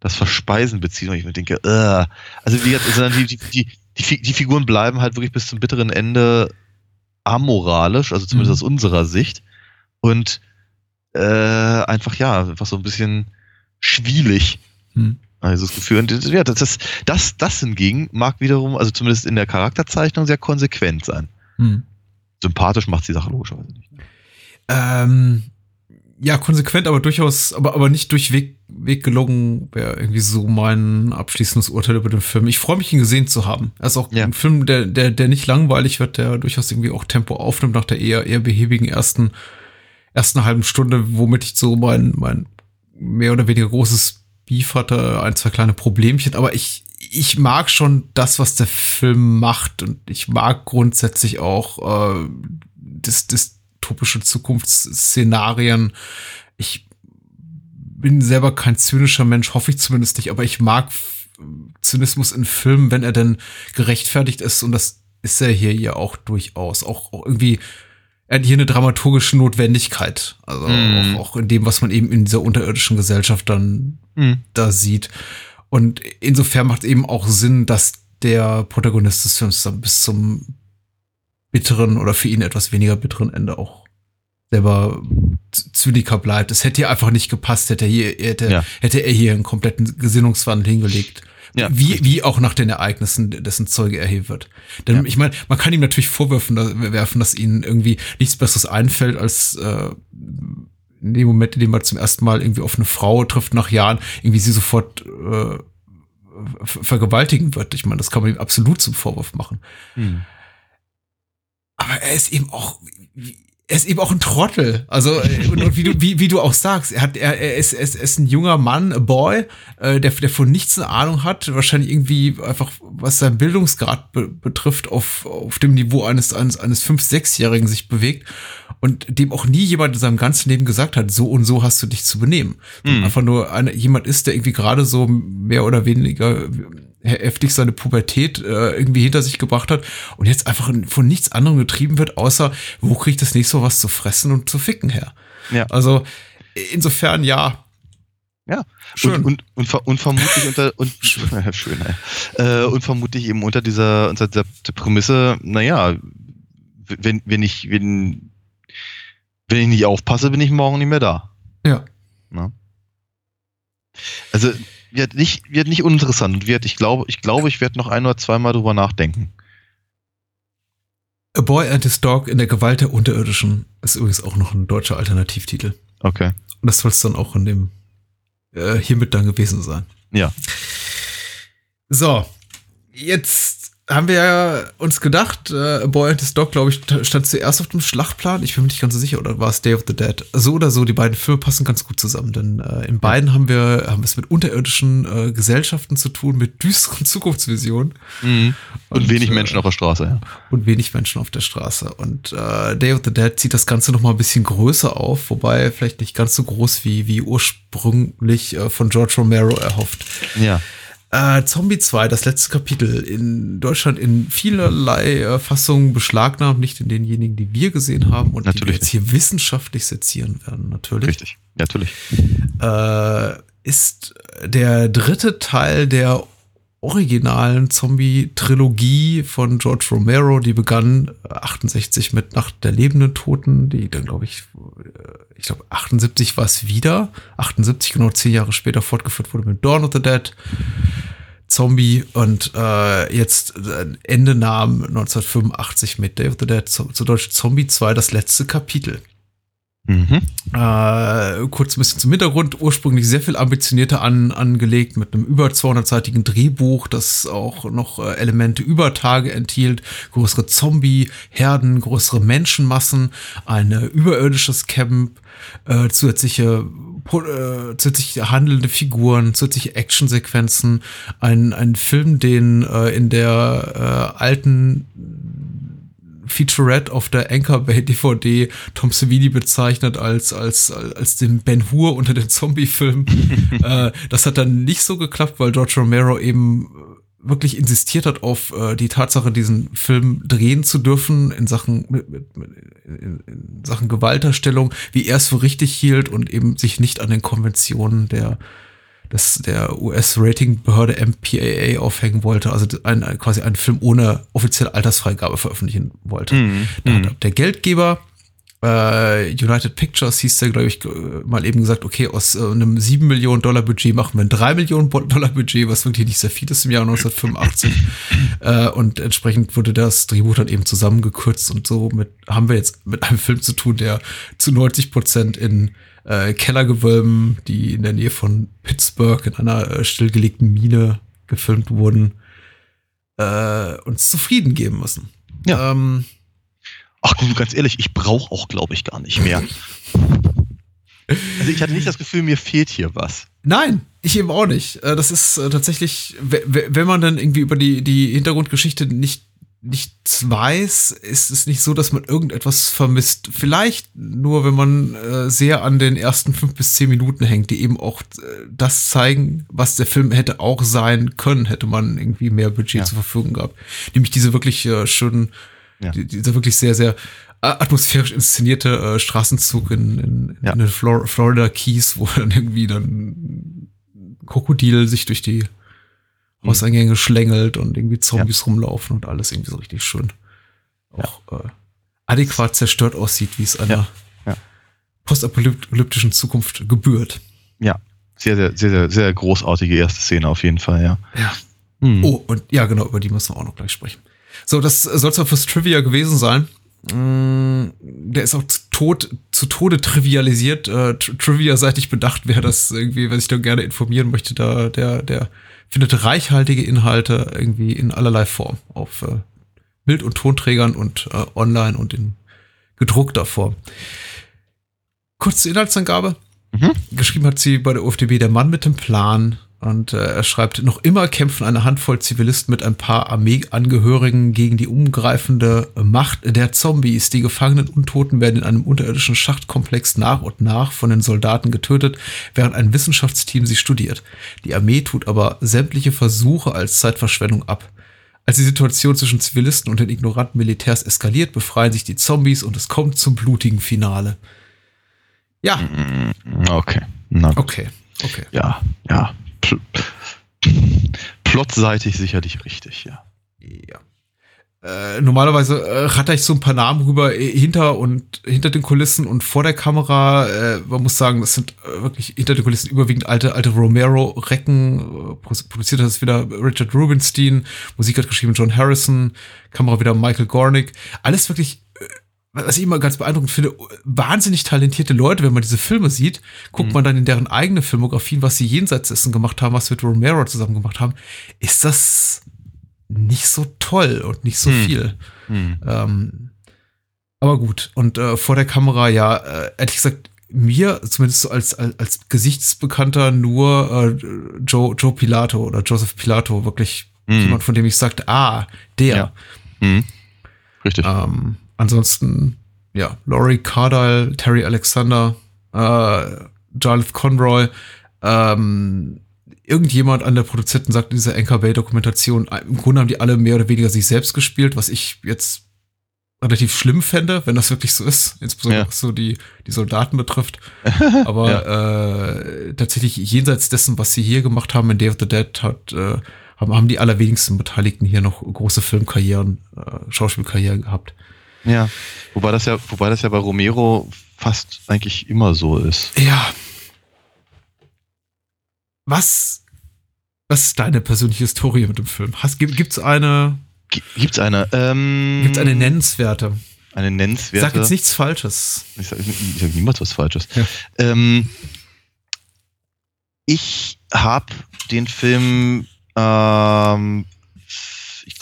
das Verspeisen bezieht, und ich mir denke, äh, also wie sondern die, die, die, die, die Figuren bleiben halt wirklich bis zum bitteren Ende amoralisch, also zumindest Mhm. aus unserer Sicht. Und äh, einfach ja, einfach so ein bisschen schwielig. Hm. Also das Gefühl, und das- ja, das, das, das, das hingegen mag wiederum, also zumindest in der Charakterzeichnung, sehr konsequent sein. Hm. Sympathisch macht die Sache logischerweise nicht. Ähm, ja, konsequent, aber durchaus, aber, aber nicht durchweg Weg gelungen, wäre irgendwie so mein abschließendes Urteil über den Film. Ich freue mich, ihn gesehen zu haben. Er ist auch Ja. ein Film, der, der, der nicht langweilig wird, der durchaus irgendwie auch Tempo aufnimmt nach der eher, eher behäbigen ersten, ersten halben Stunde, womit ich so mein, mein mehr oder weniger großes Beef hatte, ein, zwei kleine Problemchen, aber ich, ich mag schon das, was der Film macht und ich mag grundsätzlich auch äh, das, dystopische Zukunftsszenarien. Ich bin selber kein zynischer Mensch, hoffe ich zumindest nicht, aber ich mag Zynismus in Filmen, wenn er denn gerechtfertigt ist und das ist er hier ja auch durchaus. Auch, auch irgendwie, er hat hier eine dramaturgische Notwendigkeit. Also Mhm. auch, auch in dem, was man eben in dieser unterirdischen Gesellschaft dann Mhm. da sieht. Und insofern macht eben auch Sinn, dass der Protagonist des Films dann bis zum bitteren oder für ihn etwas weniger bitteren Ende auch selber Zyniker bleibt. Es hätte hier einfach nicht gepasst, hätte er hier, hätte, Ja. hätte er hier einen kompletten Gesinnungswandel hingelegt. Ja, wie, wie auch nach den Ereignissen, dessen Zeuge er hier wird. Denn Ja. ich meine, man kann ihm natürlich vorwerfen, dass, werfen, dass ihnen irgendwie nichts Besseres einfällt, als äh, in dem Moment, in dem man zum ersten Mal irgendwie auf eine Frau trifft nach Jahren, irgendwie sie sofort äh, ver- vergewaltigen wird. Ich meine, das kann man ihm absolut zum Vorwurf machen. Mhm. Aber er ist eben auch, er ist eben auch ein Trottel. Also, äh, und, und wie du, wie, wie du auch sagst, er hat, er, er ist, er ist, er ist ein junger Mann, a boy, äh, der, der von nichts eine Ahnung hat, wahrscheinlich irgendwie einfach, was seinen Bildungsgrad be betrifft, auf, auf dem Niveau eines, eines, eines fünf, sechsjährigen sich bewegt und dem auch nie jemand in seinem ganzen Leben gesagt hat, so und so hast du dich zu benehmen. Mhm. Einfach nur eine, jemand ist, der irgendwie gerade so mehr oder weniger heftig seine Pubertät äh, irgendwie hinter sich gebracht hat und jetzt einfach von nichts anderem getrieben wird, außer wo kriegt das nächste Mal was zu fressen und zu ficken her. Ja. Also insofern ja. Ja. Schön. Und, und, und, und vermutlich unter und schön, äh, und vermutlich eben unter dieser unter dieser Prämisse, naja, wenn wenn ich wenn wenn ich nicht aufpasse, bin ich morgen nicht mehr da. Ja. Also wird nicht wird nicht uninteressant wird ich glaube ich glaube ich werde noch ein oder zweimal drüber nachdenken. A Boy and His Dog in der Gewalt der Unterirdischen ist übrigens auch noch ein deutscher Alternativtitel. Okay. Und das soll es dann auch in dem äh, hiermit dann gewesen sein. Ja. So, jetzt haben wir ja uns gedacht, äh, Boy and His Dog, glaube ich, stand zuerst auf dem Schlachtplan. Ich bin mir nicht ganz so sicher, oder war es Day of the Dead? So oder so, die beiden Filme passen ganz gut zusammen, denn äh, in beiden haben wir haben es mit unterirdischen äh, Gesellschaften zu tun, mit düsteren Zukunftsvisionen Mhm. Und, wenig äh, Menschen auf der Straße, ja. und wenig Menschen auf der Straße. Und äh, Day of the Dead zieht das Ganze noch mal ein bisschen größer auf, wobei vielleicht nicht ganz so groß wie, wie ursprünglich äh, von George Romero erhofft. Ja. Äh, Zombie 2, das letzte Kapitel, in Deutschland in vielerlei äh, Fassungen beschlagnahmt, nicht in denjenigen, die wir gesehen haben und die wir Natürlich jetzt hier wissenschaftlich sezieren werden, natürlich. Richtig. Natürlich. Äh, ist der dritte Teil der originalen Zombie-Trilogie von George Romero, die begann äh, 68 mit Nacht der lebenden Toten, die dann, glaube ich, äh, ich glaube 78 war es wieder, 78 genau zehn Jahre später fortgeführt wurde mit Dawn of the Dead, Zombie und äh, jetzt äh, Ende nahm 1985 mit Day of the Dead, zu, zu Deutsch Zombie 2, das letzte Kapitel. Mhm. Äh, kurz ein bisschen zum Hintergrund. Ursprünglich sehr viel ambitionierter an, angelegt mit einem über 200-seitigen Drehbuch, das auch noch äh, Elemente über Tage enthielt. Größere Zombie-Herden, größere Menschenmassen, ein äh, überirdisches Camp, äh, zusätzliche, äh, zusätzliche handelnde Figuren, zusätzliche Actionsequenzen. Ein, ein Film, den äh, in der äh, alten Featurette auf der Anchor Bay DVD Tom Savini bezeichnet als, als, als den Ben Hur unter den Zombie-Filmen. äh, das hat dann nicht so geklappt, weil George Romero eben wirklich insistiert hat auf äh, die Tatsache, diesen Film drehen zu dürfen in Sachen, mit, mit, mit, in, in Sachen Gewalterstellung, wie er es für richtig hielt und eben sich nicht an den Konventionen der des, der US-Ratingbehörde MPAA aufhängen wollte, also ein, quasi einen Film ohne offizielle Altersfreigabe veröffentlichen wollte. Mhm. Da hat der Geldgeber äh, United Pictures hieß der, glaube ich, äh, mal eben gesagt, okay, aus äh, einem 7 Millionen Dollar Budget machen wir ein 3 Millionen Dollar Budget, was wirklich nicht sehr viel ist im Jahr 1985. äh, und entsprechend wurde das Drehbuch dann eben zusammengekürzt und so mit, haben wir jetzt mit einem Film zu tun, der zu 90 Prozent in äh, Kellergewölben, die in der Nähe von Pittsburgh in einer äh, stillgelegten Mine gefilmt wurden, äh, uns zufrieden geben müssen. Ja. Ähm, Ach du, ganz ehrlich, ich brauche auch, glaube ich, gar nicht mehr. Also ich hatte nicht das Gefühl, mir fehlt hier was. Nein, ich eben auch nicht. Äh, Das ist äh, tatsächlich, we- we- wenn man dann irgendwie über die, die Hintergrundgeschichte nicht nichts weiß, ist es nicht so, dass man irgendetwas vermisst. Vielleicht nur, wenn man äh, sehr an den ersten fünf bis zehn Minuten hängt, die eben auch äh, das zeigen, was der Film hätte auch sein können, hätte man irgendwie mehr Budget Ja. zur Verfügung gehabt. Nämlich diese wirklich äh, schönen, Ja. die, dieser wirklich sehr, sehr äh, atmosphärisch inszenierte äh, Straßenzug in, in, Ja. in den Flor Florida Keys, wo dann irgendwie dann Krokodil sich durch die Mhm. Hauseingänge schlängelt und irgendwie Zombies rumlaufen und alles irgendwie so richtig schön auch äh, adäquat zerstört aussieht, wie es einer Ja. Ja. postapokalyptischen Zukunft gebührt. Ja, sehr, sehr, sehr, sehr, sehr großartige erste Szene auf jeden Fall, ja. Ja. Hm. Oh, und ja, genau, über die müssen wir auch noch gleich sprechen. So, das soll es fürs Trivia gewesen sein. Mm, Der ist auch zu, tot, zu Tode trivialisiert. Äh, Tr- Trivia-seitig bedacht, wer das irgendwie, wer sich da gerne informieren möchte, da, der, der findet reichhaltige Inhalte irgendwie in allerlei Form auf äh, Bild- und Tonträgern und äh, online und in gedruckter Form. Kurze Inhaltsangabe. Mhm. Geschrieben hat sie bei der UFDB der Mann mit dem Plan. Und äh, er schreibt, noch immer kämpfen eine Handvoll Zivilisten mit ein paar Armeeangehörigen gegen die umgreifende Macht der Zombies. Die gefangenen Untoten werden in einem unterirdischen Schachtkomplex nach und nach von den Soldaten getötet, während ein Wissenschaftsteam sie studiert. Die Armee tut aber sämtliche Versuche als Zeitverschwendung ab. Als die Situation zwischen Zivilisten und den ignoranten Militärs eskaliert, befreien sich die Zombies und es kommt zum blutigen Finale. Ja, Okay. Na gut. okay, okay. Ja, ja. Pl Plotseitig sicherlich richtig, ja. Ja. Äh, normalerweise äh, ratter ich so ein paar Namen rüber äh, hinter und hinter den Kulissen und vor der Kamera. Äh, man muss sagen, das sind äh, wirklich hinter den Kulissen überwiegend alte, alte Romero-Recken. Äh, pro- produziert hat es wieder Richard Rubinstein, Musik hat geschrieben John Harrison, Kamera wieder Michael Gornick. Alles wirklich, was ich immer ganz beeindruckend finde, wahnsinnig talentierte Leute, wenn man diese Filme sieht, guckt man dann in deren eigene Filmografien, was sie jenseits dessen gemacht haben, was sie mit Romero zusammen gemacht haben, ist das nicht so toll und nicht so Hm. viel. Hm. Ähm, aber gut, und äh, vor der Kamera, ja, äh, ehrlich gesagt, mir, zumindest so als, als, als Gesichtsbekannter, nur äh, Joe, Joe Pilato oder Joseph Pilato, wirklich Hm. jemand, von dem ich sagte, ah, der. Ja. Hm. Richtig. Ähm, ansonsten, ja, Laurie Cardile, Terry Alexander, äh, Jarlath Conroy, ähm, irgendjemand an der Produzenten sagt in dieser Anchor Bay Dokumentation, äh, im Grunde haben die alle mehr oder weniger sich selbst gespielt, was ich jetzt relativ schlimm fände, wenn das wirklich so ist, insbesondere Ja. was so die, die Soldaten betrifft. Aber äh, tatsächlich jenseits dessen, was sie hier gemacht haben in Day of the Dead, hat, äh, haben, haben die allerwenigsten Beteiligten hier noch große Filmkarrieren, äh, Schauspielkarrieren gehabt. Ja. Wobei das ja, wobei das ja bei Romero fast eigentlich immer so ist. Ja. Was, was ist deine persönliche Historie mit dem Film? Hast, gibt, gibt's eine, gibt's eine? Ähm, gibt's eine nennenswerte? Eine nennenswerte. Sag jetzt nichts Falsches. Ich sage sag niemals was Falsches. Ja. Ähm, ich habe den Film, ähm,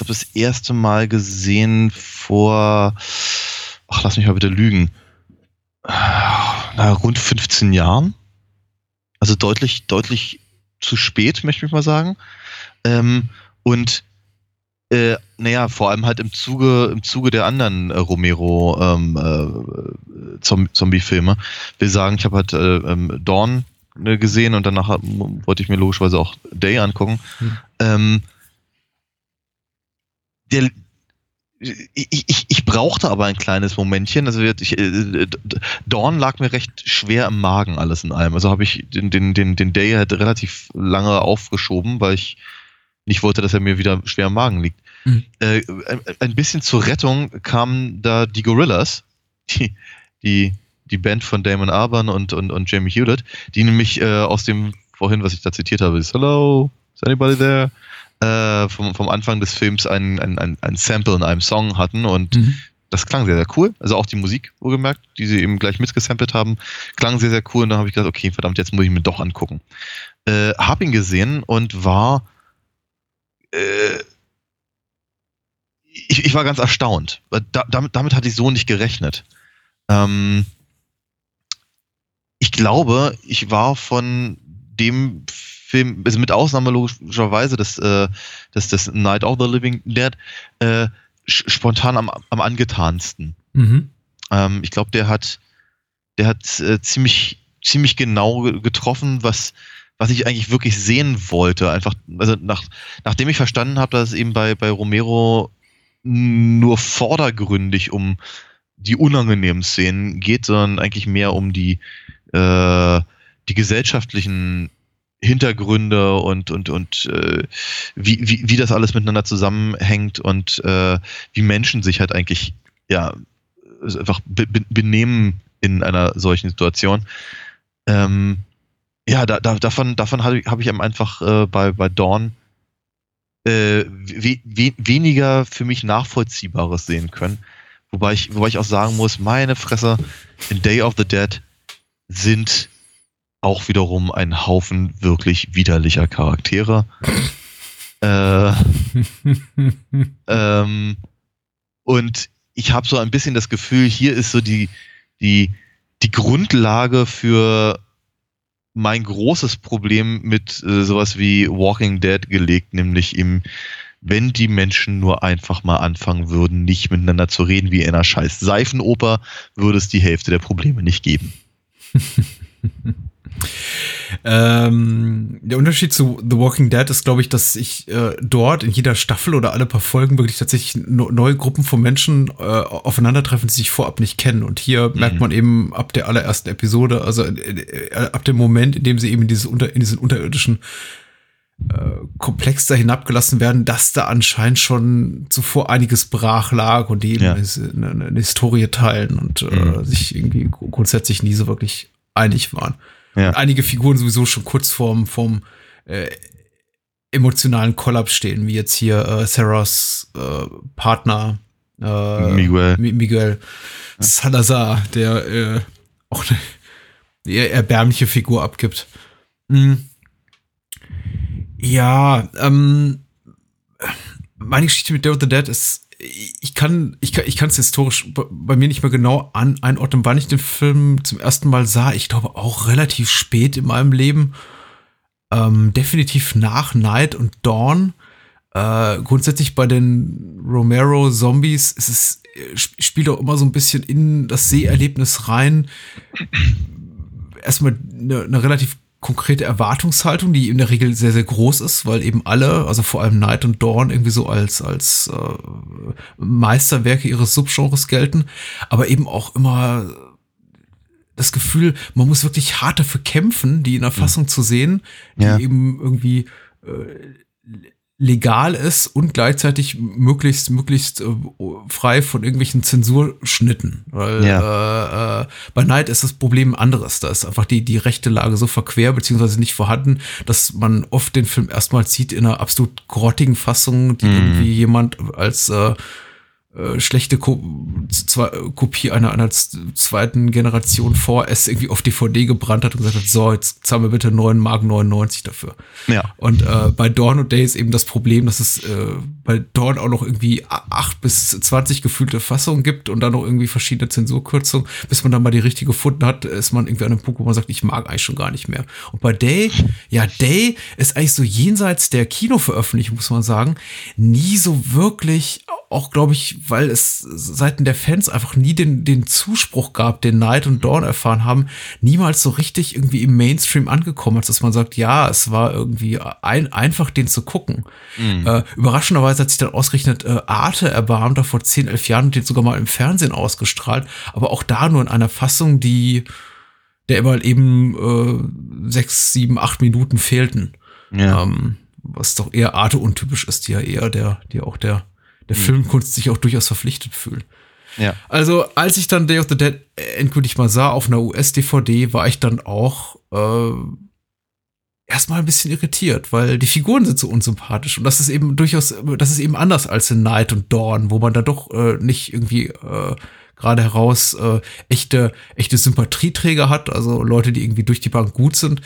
glaube, das erste Mal gesehen vor, ach, lass mich mal bitte lügen, na, rund 15 Jahren. Also deutlich, deutlich zu spät, möchte ich mal sagen. Ähm, und äh, naja, vor allem halt im Zuge, im Zuge der anderen äh, Romero ähm, äh, Zom Zombie-Filme. Will sagen, ich habe halt äh, ähm, Dawn äh, gesehen und danach wollte ich mir logischerweise auch Day angucken. Hm. Ähm, der, ich, ich, ich brauchte aber ein kleines Momentchen. Also ich, äh, D- Dawn lag mir recht schwer im Magen, alles in allem. Also habe ich den, den, den, den Day halt relativ lange aufgeschoben, weil ich nicht wollte, dass er mir wieder schwer im Magen liegt. Mhm. Äh, ein, ein bisschen zur Rettung kamen da die Gorillas, die, die, die Band von Damon Albarn und, und, und Jamie Hewlett, die nämlich äh, aus dem vorhin, was ich da zitiert habe, ist Hello, is anybody there? Äh, vom, vom Anfang des Films ein, ein, ein, ein Sample in einem Song hatten und Mhm. das klang sehr, sehr cool. Also auch die Musik, wohlgemerkt, die sie eben gleich mitgesampelt haben, klang sehr, sehr cool. Und dann habe ich gedacht, okay, verdammt, jetzt muss ich mir doch angucken. Äh, hab ihn gesehen und war äh, ich, ich war ganz erstaunt. Da, damit, damit hatte ich so nicht gerechnet. Ähm, ich glaube, ich war von dem Film, also mit Ausnahme logischerweise des, äh, des, des Night of the Living Dead, äh, spontan am, am angetansten. Mhm. Ähm, ich glaube, der hat, der hat äh, ziemlich, ziemlich genau ge- getroffen, was, was ich eigentlich wirklich sehen wollte. Einfach, also nach, nachdem ich verstanden habe, dass es eben bei, bei Romero nur vordergründig um die unangenehmen Szenen geht, sondern eigentlich mehr um die, äh, die gesellschaftlichen Hintergründe und, und, und äh, wie, wie, wie das alles miteinander zusammenhängt und äh, wie Menschen sich halt eigentlich ja einfach be be benehmen in einer solchen Situation. Ähm, ja, da, da, davon, davon habe ich, hab ich einfach äh, bei, bei Dawn äh, we we weniger für mich Nachvollziehbares sehen können. Wobei ich, wobei ich auch sagen muss, meine Fresse, in Day of the Dead sind auch wiederum ein Haufen wirklich widerlicher Charaktere. äh, ähm, und ich habe so ein bisschen das Gefühl, hier ist so die, die, die Grundlage für mein großes Problem mit äh, sowas wie Walking Dead gelegt, nämlich im, wenn die Menschen nur einfach mal anfangen würden, nicht miteinander zu reden wie in einer scheiß Seifenoper, würde es die Hälfte der Probleme nicht geben. Ähm, der Unterschied zu The Walking Dead ist, glaube ich, dass ich äh, dort in jeder Staffel oder alle paar Folgen wirklich tatsächlich no neue Gruppen von Menschen äh, aufeinandertreffen, die sich vorab nicht kennen. Und hier merkt man eben ab der allerersten Episode, also äh, äh, ab dem Moment, in dem sie eben in, dieses unter, in diesen unterirdischen äh, Komplex da hinabgelassen werden, dass da anscheinend schon zuvor einiges brach lag und die eben Ja. eine, eine, Historie teilen und äh, Mhm. sich irgendwie grundsätzlich nie so wirklich einig waren. Ja. Und einige Figuren sowieso schon kurz vorm, vorm äh, emotionalen Kollaps stehen, wie jetzt hier äh, Sarahs äh, Partner äh, Miguel. Mi- Miguel Salazar, der äh, auch eine eher erbärmliche Figur abgibt. Hm. Ja, ähm, meine Geschichte mit Day of the Dead ist, ich kann, ich kann, ich kann es historisch bei- mir nicht mehr genau an, einordnen, wann ich den Film zum ersten Mal sah. Ich glaube auch relativ spät in meinem Leben. Ähm, definitiv nach Night und Dawn. Äh, grundsätzlich bei den Romero Zombies ist es, äh, sp- spielt auch immer so ein bisschen in das Seherlebnis rein. Erstmal eine, eine relativ konkrete Erwartungshaltung, die in der Regel sehr, sehr groß ist, weil eben alle, also vor allem Night und Dawn, irgendwie so als, als äh, Meisterwerke ihres Subgenres gelten, aber eben auch immer das Gefühl, man muss wirklich hart dafür kämpfen, die in der Fassung zu sehen, die Ja. eben irgendwie äh, legal ist und gleichzeitig möglichst möglichst äh, frei von irgendwelchen Zensurschnitten. Weil äh, äh, bei Night ist das Problem anderes. Da ist einfach die, die rechte Lage so verquer beziehungsweise nicht vorhanden, dass man oft den Film erstmal sieht in einer absolut grottigen Fassung, die Mhm. irgendwie jemand als äh, äh, schlechte Ko zwei, Kopie einer, einer zweiten Generation vor es irgendwie auf DVD gebrannt hat und gesagt hat, so, jetzt zahlen wir bitte 9 Mark 99 dafür. Ja. Und äh, bei Dawn und Day ist eben das Problem, dass es äh, bei Dawn auch noch irgendwie a- 8 bis 20 gefühlte Fassungen gibt und dann noch irgendwie verschiedene Zensurkürzungen. Bis man dann mal die richtige gefunden hat, ist man irgendwie an einem Punkt, wo man sagt, ich mag eigentlich schon gar nicht mehr. Und bei Day, ja, Day ist eigentlich so jenseits der Kinoveröffentlichung, muss man sagen, nie so wirklich, auch glaube ich, weil es seiten der Fans einfach nie den, den Zuspruch gab, den Night und Dawn erfahren haben, niemals so richtig irgendwie im Mainstream angekommen, als dass man sagt, ja, es war irgendwie ein, einfach den zu gucken. Mhm. Äh, überraschenderweise hat sich dann ausgerechnet äh, Arte erbarmt, da vor 10, 11 Jahren und den sogar mal im Fernsehen ausgestrahlt, aber auch da nur in einer Fassung, die der immer eben äh, sechs, sieben, acht Minuten fehlten. Ja. Ähm, was doch eher Arte untypisch ist, die ja eher der, die auch der, der Filmkunst sich auch durchaus verpflichtet fühlt. Ja. Also, als ich dann Day of the Dead endgültig mal sah auf einer US-DVD, war ich dann auch äh, erstmal ein bisschen irritiert, weil die Figuren sind so unsympathisch. Und das ist eben durchaus, das ist eben anders als in Night und Dawn, wo man da doch äh, nicht irgendwie äh, gerade heraus äh, echte, echte Sympathieträger hat, also Leute, die irgendwie durch die Bank gut sind,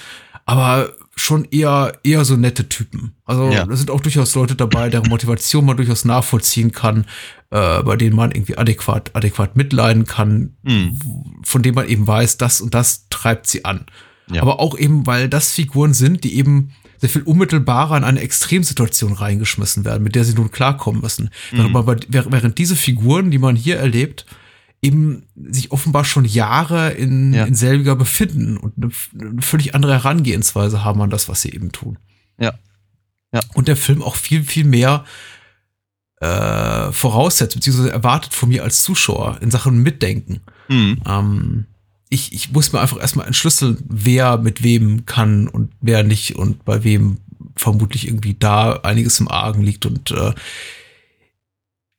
aber schon eher, eher so nette Typen. Also Ja. da sind auch durchaus Leute dabei, deren Motivation man durchaus nachvollziehen kann, äh, bei denen man irgendwie adäquat, adäquat mitleiden kann, Hm. von denen man eben weiß, das und das treibt sie an. Ja. Aber auch eben, weil das Figuren sind, die eben sehr viel unmittelbarer in eine Extremsituation reingeschmissen werden, mit der sie nun klarkommen müssen. Mhm. Während diese Figuren, die man hier erlebt, eben sich offenbar schon Jahre in, Ja. in selbiger befinden und eine, eine völlig andere Herangehensweise haben an das, was sie eben tun. Ja. Ja. Und der Film auch viel, viel mehr äh, voraussetzt, beziehungsweise erwartet von mir als Zuschauer in Sachen Mitdenken. Hm. Ähm, ich, ich muss mir einfach erstmal entschlüsseln, wer mit wem kann und wer nicht und bei wem vermutlich irgendwie da einiges im Argen liegt und äh,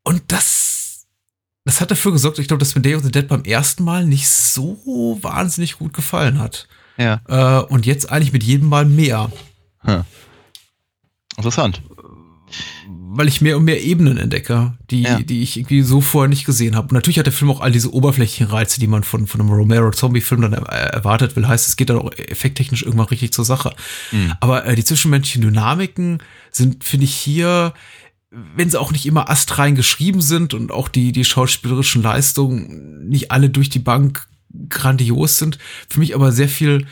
und das das hat dafür gesorgt, ich glaube, dass mir Day of the Dead beim ersten Mal nicht so wahnsinnig gut gefallen hat. Ja. Äh, und jetzt eigentlich mit jedem Mal mehr, Interessant. weil ich mehr und mehr Ebenen entdecke, die, Ja. die ich irgendwie so vorher nicht gesehen habe. Und natürlich hat der Film auch all diese oberflächlichen Reize, die man von, von einem Romero-Zombie-Film dann er erwartet will. Heißt, es geht dann auch effekttechnisch irgendwann richtig zur Sache. Hm. Aber äh, die zwischenmenschlichen Dynamiken sind, finde ich, hier, wenn sie auch nicht immer astrein geschrieben sind und auch die, die schauspielerischen Leistungen nicht alle durch die Bank grandios sind, für mich aber sehr viel,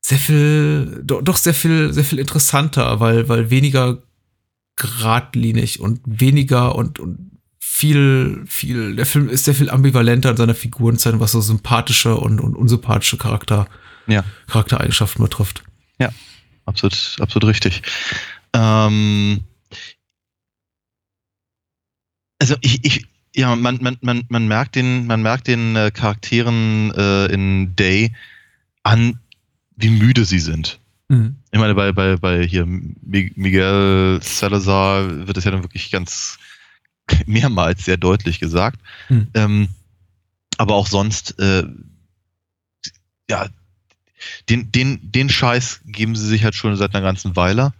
sehr viel, doch, doch sehr viel, sehr viel interessanter, weil, weil weniger geradlinig und weniger und, und viel, viel, der Film ist sehr viel ambivalenter in seiner Figurenzeit, was so sympathische und, und unsympathische Charakter, Ja. Charaktereigenschaften betrifft. Absolut, absolut richtig. Ähm, also ich, ich, ja, man, man, man, man merkt den, man merkt den äh, Charakteren äh, in Day an, wie müde sie sind. Mhm. Ich meine, bei, bei, bei hier Mi- Miguel Salazar wird es ja dann wirklich ganz mehrmals sehr deutlich gesagt. Hm. Ähm, aber auch sonst, äh, ja, den, den, den Scheiß geben sie sich halt schon seit einer ganzen Weile.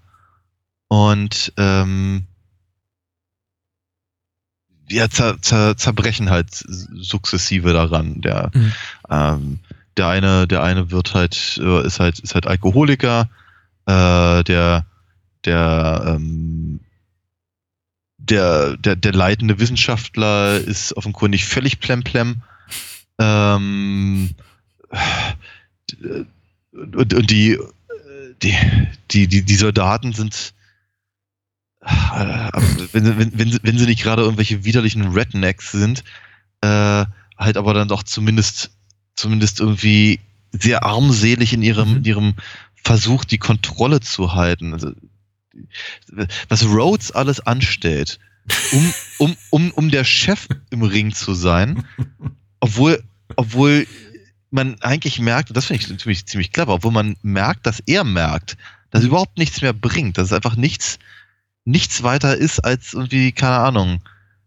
Und ähm, ja, zer, zer, zerbrechen halt sukzessive daran. Der, Mhm. ähm, der eine, der eine wird halt, äh, ist halt, ist halt Alkoholiker, äh, der, der, ähm, der, der, der leitende Wissenschaftler ist offenkundig völlig plemplem. Ähm, und, und die, die, die, die, die Soldaten sind, wenn, sie- wenn, wenn, sie, wenn sie nicht gerade irgendwelche widerlichen Rednecks sind, äh, halt aber dann doch zumindest, zumindest irgendwie sehr armselig in ihrem, Mhm. in ihrem Versuch, die Kontrolle zu halten. Also, was Rhodes alles anstellt, um, um, um, um der Chef im Ring zu sein, obwohl, obwohl man eigentlich merkt, und das finde ich ziemlich, ziemlich clever, obwohl man merkt, dass er merkt, dass es überhaupt nichts mehr bringt, dass es einfach nichts, nichts weiter ist als irgendwie, keine Ahnung,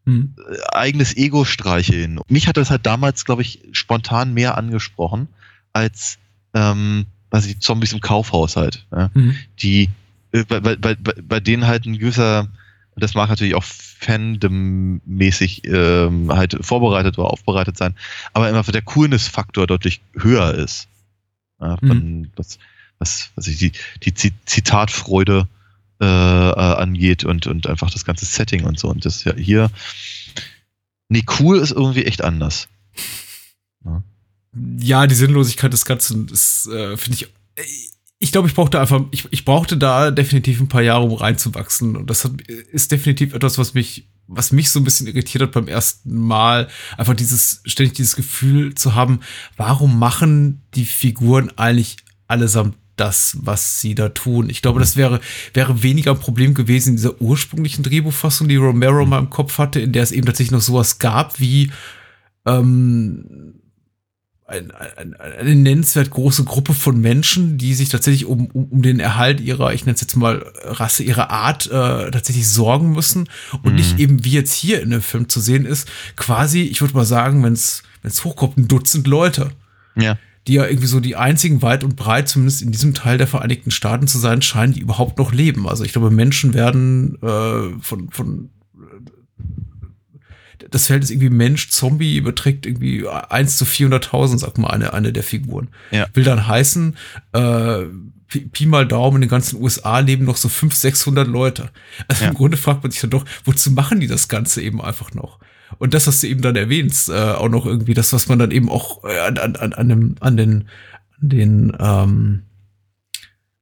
Mhm. äh, eigenes Ego streicheln. Mich hat das halt damals, glaube ich, spontan mehr angesprochen als, ähm, was ich, Zombies im Kaufhaus halt. Ja? Mhm. die äh, bei, bei, bei, bei denen halt ein gewisser, das mag natürlich auch Fandom-mäßig ähm, halt vorbereitet oder aufbereitet sein, aber immer der Coolness-Faktor deutlich höher ist. Ja, von, was, was, was ich, die, die Zi- Zitatfreude äh, angeht und, und einfach das ganze Setting und so. Und das ja hier. Nee, cool ist irgendwie echt anders. ja, die Sinnlosigkeit des Ganzen ist, äh, finde ich. Ich glaube, ich brauchte einfach, ich, ich brauchte da definitiv ein paar Jahre, um reinzuwachsen. Und das hat, ist definitiv etwas, was mich, was mich so ein bisschen irritiert hat beim ersten Mal. Einfach dieses, ständig dieses Gefühl zu haben, warum machen die Figuren eigentlich allesamt das, was sie da tun? Ich glaube, das wäre, wäre weniger ein Problem gewesen in dieser ursprünglichen Drehbuchfassung, die Romero mal im Kopf hatte, in der es eben tatsächlich noch sowas gab wie, ähm, ein, ein, eine nennenswert große Gruppe von Menschen, die sich tatsächlich um, um, um den Erhalt ihrer, ich nenne es jetzt mal Rasse, ihrer Art äh, tatsächlich sorgen müssen und Mhm. nicht eben wie jetzt hier in dem Film zu sehen ist, quasi, ich würde mal sagen, wenn es hochkommt, ein Dutzend Leute Ja. Die ja irgendwie so die einzigen weit und breit, zumindest in diesem Teil der Vereinigten Staaten zu sein scheinen, die überhaupt noch leben. Also ich glaube, Menschen werden äh, von, von äh, das Verhältnis irgendwie Mensch-Zombie beträgt irgendwie 1 zu 400.000, sagt mal eine, eine der Figuren. Ja. Will dann heißen, äh, Pi, Pi mal Daumen, in den ganzen USA leben noch so 500, 600 Leute. Also Ja. im Grunde fragt man sich dann doch, wozu machen die das Ganze eben einfach noch? Und das, was du eben dann erwähnst, äh, auch noch irgendwie das, was man dann eben auch äh, an, an, an, an, dem, an den, an den, ähm,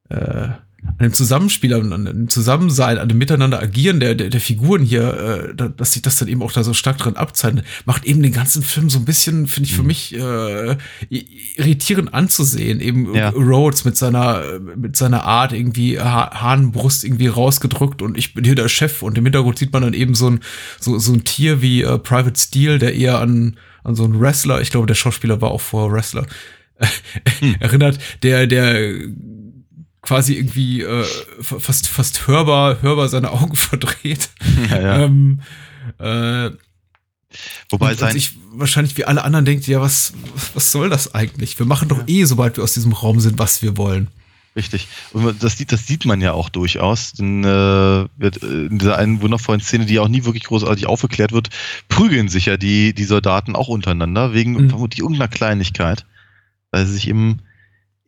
äh, an dem Zusammenspiel, an, dem Zusammensein, an dem Miteinander agieren der, der, der Figuren hier, äh, da, dass sich das dann eben auch da so stark dran abzeichnet, macht eben den ganzen Film so ein bisschen, finde ich, für mich äh, irritierend anzusehen. Eben Ja. Rhodes mit seiner, äh, mit seiner Art irgendwie ha Hahnenbrust irgendwie rausgedrückt und ich bin hier der Chef und im Hintergrund sieht man dann eben so ein, so, so ein Tier wie äh, Private Steel, der eher an, an so einen Wrestler, ich glaube, der Schauspieler war auch vorher Wrestler, erinnert, der, der quasi irgendwie äh, fa- fast, fast hörbar, hörbar seine Augen verdreht. Ja, ja. Ähm, äh, Wobei sein, sich wahrscheinlich wie alle anderen denkt, ja, was, was soll das eigentlich? Wir machen doch eh, sobald wir aus diesem Raum sind, was wir wollen. Richtig. Und das, sieht- das sieht man ja auch durchaus. Denn, äh, wird, äh, in dieser einen wundervollen Szene, die auch nie wirklich großartig aufgeklärt wird, prügeln sich ja die, die Soldaten auch untereinander, wegen Mhm. vermutlich irgendeiner Kleinigkeit. Weil sie sich eben.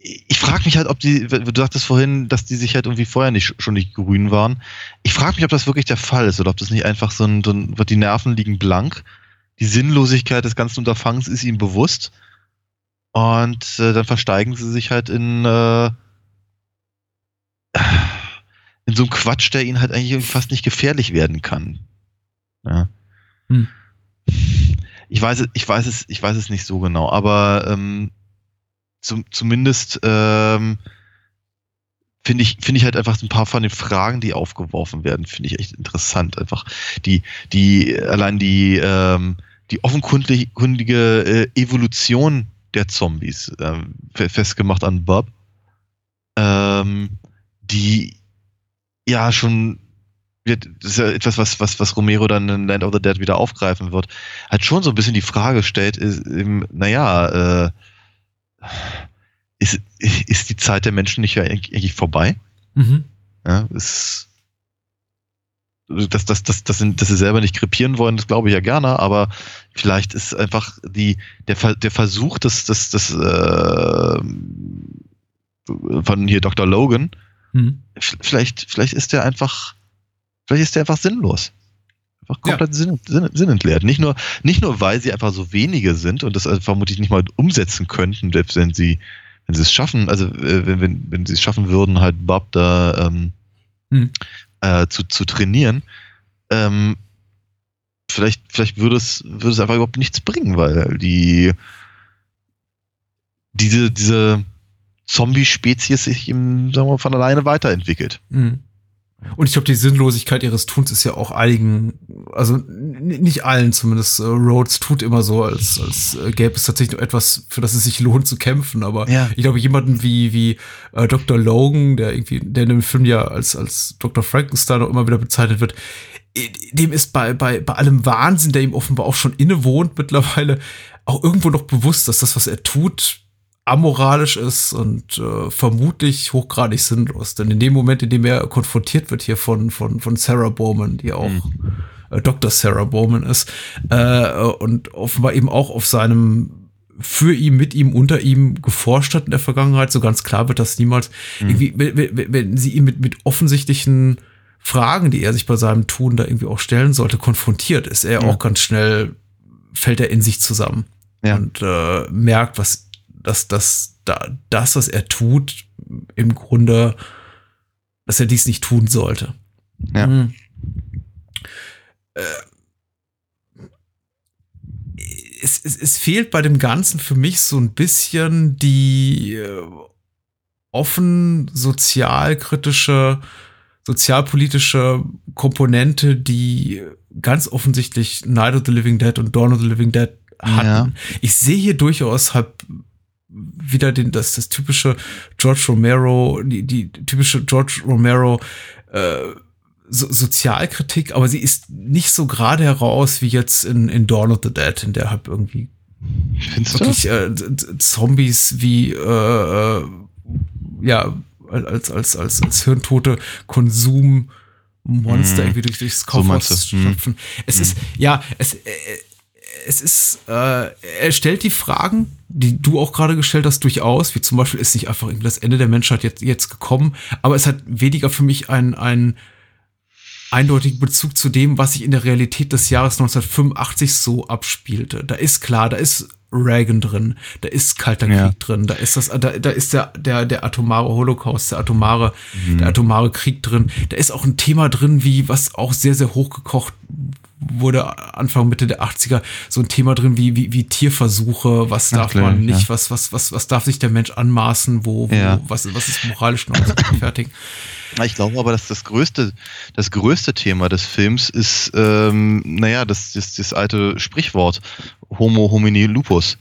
Ich frage mich halt, ob die, du sagtest vorhin, dass die sich halt irgendwie vorher nicht schon nicht grün waren. Ich frage mich, ob das wirklich der Fall ist oder ob das nicht einfach so ein, so ein wird die Nerven liegen blank. Die Sinnlosigkeit des ganzen Unterfangs ist ihnen bewusst. Und äh, dann versteigen sie sich halt in, äh, in so einem Quatsch, der ihnen halt eigentlich fast nicht gefährlich werden kann. Ja. Hm. Ich weiß es, ich weiß es, ich weiß es nicht so genau, aber ähm, zum, zumindest ähm, finde ich, finde ich halt einfach ein paar von den Fragen, die aufgeworfen werden, finde ich echt interessant. Einfach die, die, allein die, ähm, die offenkundige äh, Evolution der Zombies, ähm, fe- festgemacht an Bob, ähm, die ja schon wird, das ist ja etwas, was, was, was Romero dann in Land of the Dead wieder aufgreifen wird, halt schon so ein bisschen die Frage stellt, ist, eben, naja, äh, ist, ist die Zeit der Menschen nicht ja eigentlich vorbei? Mhm. Ja, ist, dass, dass, dass, dass, sie- dass sie selber nicht krepieren wollen, das glaube ich ja gerne, aber vielleicht ist einfach die, der, der Versuch des, des, des äh, von hier Dr. Logan, Mhm. vielleicht, vielleicht ist der einfach, vielleicht ist der einfach sinnlos. Einfach Ja. komplett sinn, sinn, sinnentleert. Nicht nur, nicht nur, weil sie einfach so wenige sind und das also vermutlich nicht mal umsetzen könnten, selbst wenn sie, wenn sie es schaffen, also äh, wenn, wenn, wenn sie es schaffen würden, halt Bob da ähm, Mhm. äh, zu, zu trainieren, ähm, vielleicht, vielleicht würde es, würde es einfach überhaupt nichts bringen, weil die diese, diese Zombie-Spezies sich eben, sagen wir mal, von alleine weiterentwickelt. Mhm. Und ich glaube, die Sinnlosigkeit ihres Tuns ist ja auch einigen, also nicht allen zumindest. Äh, Rhodes tut immer so, als, als äh, gäbe es tatsächlich noch etwas, für das es sich lohnt zu kämpfen. Aber Ja. ich glaube, jemanden wie, wie äh, Dr. Logan, der irgendwie, der in dem Film ja als, als Dr. Frankenstein auch immer wieder bezeichnet wird, dem ist bei, bei, bei allem Wahnsinn, der ihm offenbar auch schon innewohnt mittlerweile, auch irgendwo noch bewusst, dass das, was er tut, amoralisch ist und äh, vermutlich hochgradig sinnlos. Denn in dem Moment, in dem er konfrontiert wird hier von, von, von Sarah Bowman, die auch äh, Dr. Sarah Bowman ist, äh, und offenbar eben auch auf seinem für ihn, mit ihm, unter ihm geforscht hat in der Vergangenheit, so ganz klar wird das niemals. Irgendwie, wenn, wenn, wenn sie ihn mit, mit offensichtlichen Fragen, die er sich bei seinem Tun da irgendwie auch stellen sollte, konfrontiert, ist er Ja. auch ganz schnell, fällt er in sich zusammen Ja. und äh, merkt, was dass das, da, das, was er tut, im Grunde, dass er dies nicht tun sollte. Ja. Mhm. Äh, es, es, es fehlt bei dem Ganzen für mich so ein bisschen die äh, offen sozialkritische, sozialpolitische Komponente, die ganz offensichtlich Night of the Living Dead und Dawn of the Living Dead hatten. Ja. Ich sehe hier durchaus halt wieder den, das, das typische George Romero, die, die typische George Romero äh, so, Sozialkritik, aber sie ist nicht so gerade heraus wie jetzt in, in Dawn of the Dead, in der halt irgendwie Findest wirklich äh, Zombies wie äh, äh, ja als als als als hirntote Konsummonster Mhm. irgendwie durch durchs So Kaufhaus du. Mhm. stapfen. Es ist ja es äh, es ist äh, er stellt die Fragen, die du auch gerade gestellt hast, durchaus, wie zum Beispiel ist nicht einfach irgendwie das Ende der Menschheit jetzt jetzt gekommen, aber es hat weniger für mich ein ein eindeutigen Bezug zu dem, was sich in der Realität des Jahres 1985 so abspielte. Da ist klar, da ist Reagan drin, da ist Kalter Ja. Krieg drin, da ist das, da, da ist der, der, der atomare Holocaust, der atomare, Mhm. der atomare Krieg drin. Da ist auch ein Thema drin, wie, was auch sehr, sehr hochgekocht wurde Anfang, Mitte der 80er, so ein Thema drin wie, wie, wie Tierversuche, was darf klar, man nicht, ja. was, was, was, was darf sich der Mensch anmaßen, wo, wo Ja. was, was ist moralisch noch zu fertig. Ich glaube aber, dass das größte, das größte Thema des Films ist, ähm, naja, das, das, das alte Sprichwort Homo homini lupus.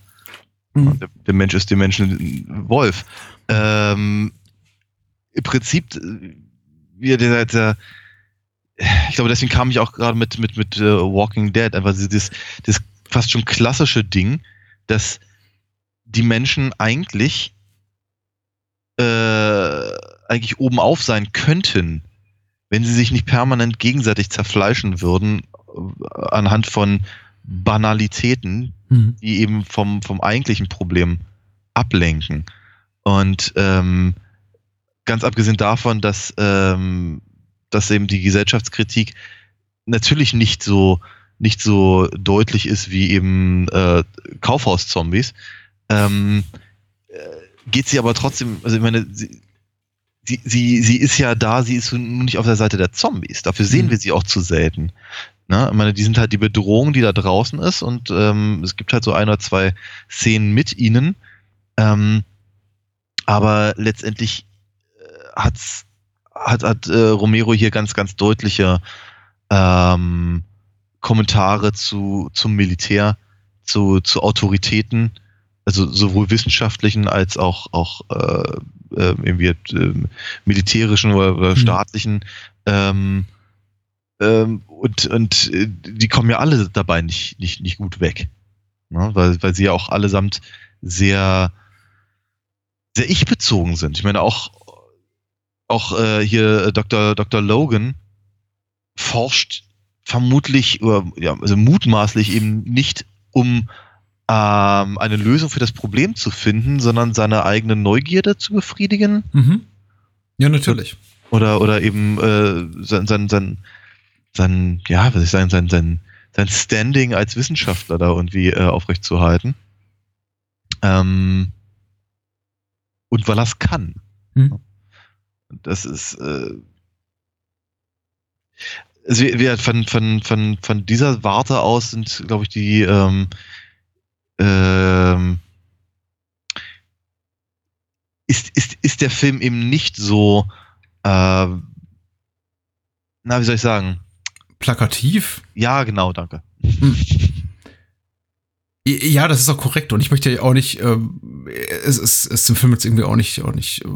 Mhm. Der, der Mensch ist dem Menschen Wolf. Ähm, Im Prinzip, äh, wie der, der, ich glaube, deswegen kam ich auch gerade mit, mit, mit äh, Walking Dead, einfach dieses, das fast schon klassische Ding, dass die Menschen eigentlich äh, eigentlich oben auf sein könnten, wenn sie sich nicht permanent gegenseitig zerfleischen würden äh, anhand von Banalitäten, Mhm. die eben vom, vom eigentlichen Problem ablenken. Und ähm, ganz abgesehen davon, dass, ähm, dass eben die Gesellschaftskritik natürlich nicht so, nicht so deutlich ist wie eben äh, Kaufhauszombies, ähm, äh, geht sie aber trotzdem, also ich meine, sie, sie, sie, sie ist ja da, sie ist nun nicht auf der Seite der Zombies. Dafür sehen Mhm. wir sie auch zu selten. Ne? Ich meine, die sind halt die Bedrohung, die da draußen ist und ähm, es gibt halt so ein oder zwei Szenen mit ihnen. Ähm, aber letztendlich äh, hat's, hat, hat äh, Romero hier ganz, ganz deutliche ähm, Kommentare zu, zum Militär, zu, zu Autoritäten, also sowohl wissenschaftlichen als auch, auch äh, äh, irgendwie äh, militärischen oder, oder Mhm. staatlichen. Ähm, ähm, und und äh, die kommen ja alle dabei nicht, nicht, nicht gut weg. Ne? Weil, weil sie ja auch allesamt sehr, sehr ich-bezogen sind. Ich meine, auch, auch äh, hier äh, Dr. Dr. Logan forscht vermutlich oder ja, also mutmaßlich eben nicht, um ähm, eine Lösung für das Problem zu finden, sondern seine eigene Neugierde zu befriedigen Mhm. Ja, natürlich. oder oder eben äh, sein, sein, sein, sein, ja, was ich sagen, sein, sein, sein Standing als Wissenschaftler da irgendwie äh, aufrechtzuerhalten. Ähm, und weil er es kann. Hm. Das ist äh, also von, von, von, von dieser Warte aus sind, glaube ich, die ähm, ähm, ist, ist, ist der Film eben nicht so äh, na, wie soll ich sagen? Plakativ. Ja, genau, danke. Ja, das ist auch korrekt. Und ich möchte ja auch nicht, ähm, es ist es dem Film jetzt irgendwie auch nicht, auch nicht äh,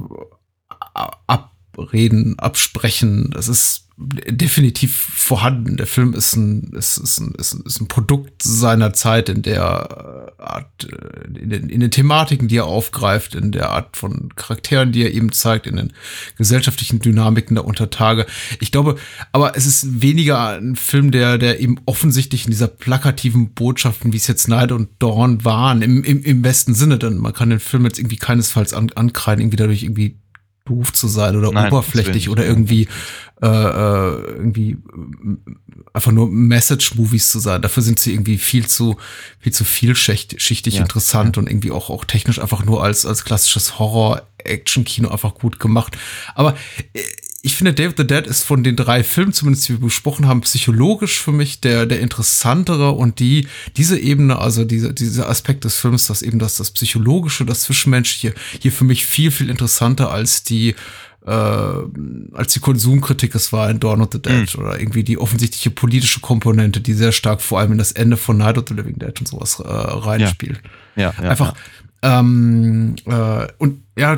abreden, absprechen. Das ist definitiv vorhanden. Der Film ist ein, ist, ist ein, ist ein, ist ein Produkt seiner Zeit in der äh, Art, äh, in den, in den Thematiken, die er aufgreift, in der Art von Charakteren, die er eben zeigt, in den gesellschaftlichen Dynamiken der Untertage. Ich glaube, aber es ist weniger ein Film, der, der eben offensichtlich in dieser plakativen Botschaften, wie es jetzt Night und Dawn waren, im, im, im besten Sinne, denn man kann den Film jetzt irgendwie keinesfalls an, ankreiden, irgendwie dadurch irgendwie doof zu sein oder Nein, oberflächlich oder irgendwie äh, äh, irgendwie äh, einfach nur Message-Movies zu sein. Dafür sind sie irgendwie viel zu viel zu vielschichtig Ja, interessant und irgendwie auch auch technisch einfach nur als als klassisches Horror-Action-Kino einfach gut gemacht. Aber äh, ich finde, David the Dead ist von den drei Filmen, zumindest die wir besprochen haben, psychologisch für mich der, der interessantere und die, diese Ebene, also diese, dieser Aspekt des Films, dass eben das, das Psychologische, das Zwischenmenschliche hier für mich viel, viel interessanter als die, äh, als die Konsumkritik es war in Dawn of the Dead Mhm. oder irgendwie die offensichtliche politische Komponente, die sehr stark vor allem in das Ende von Night of the Living Dead und sowas äh, reinspielt. Ja, ja, Einfach, ähm, äh, und ja,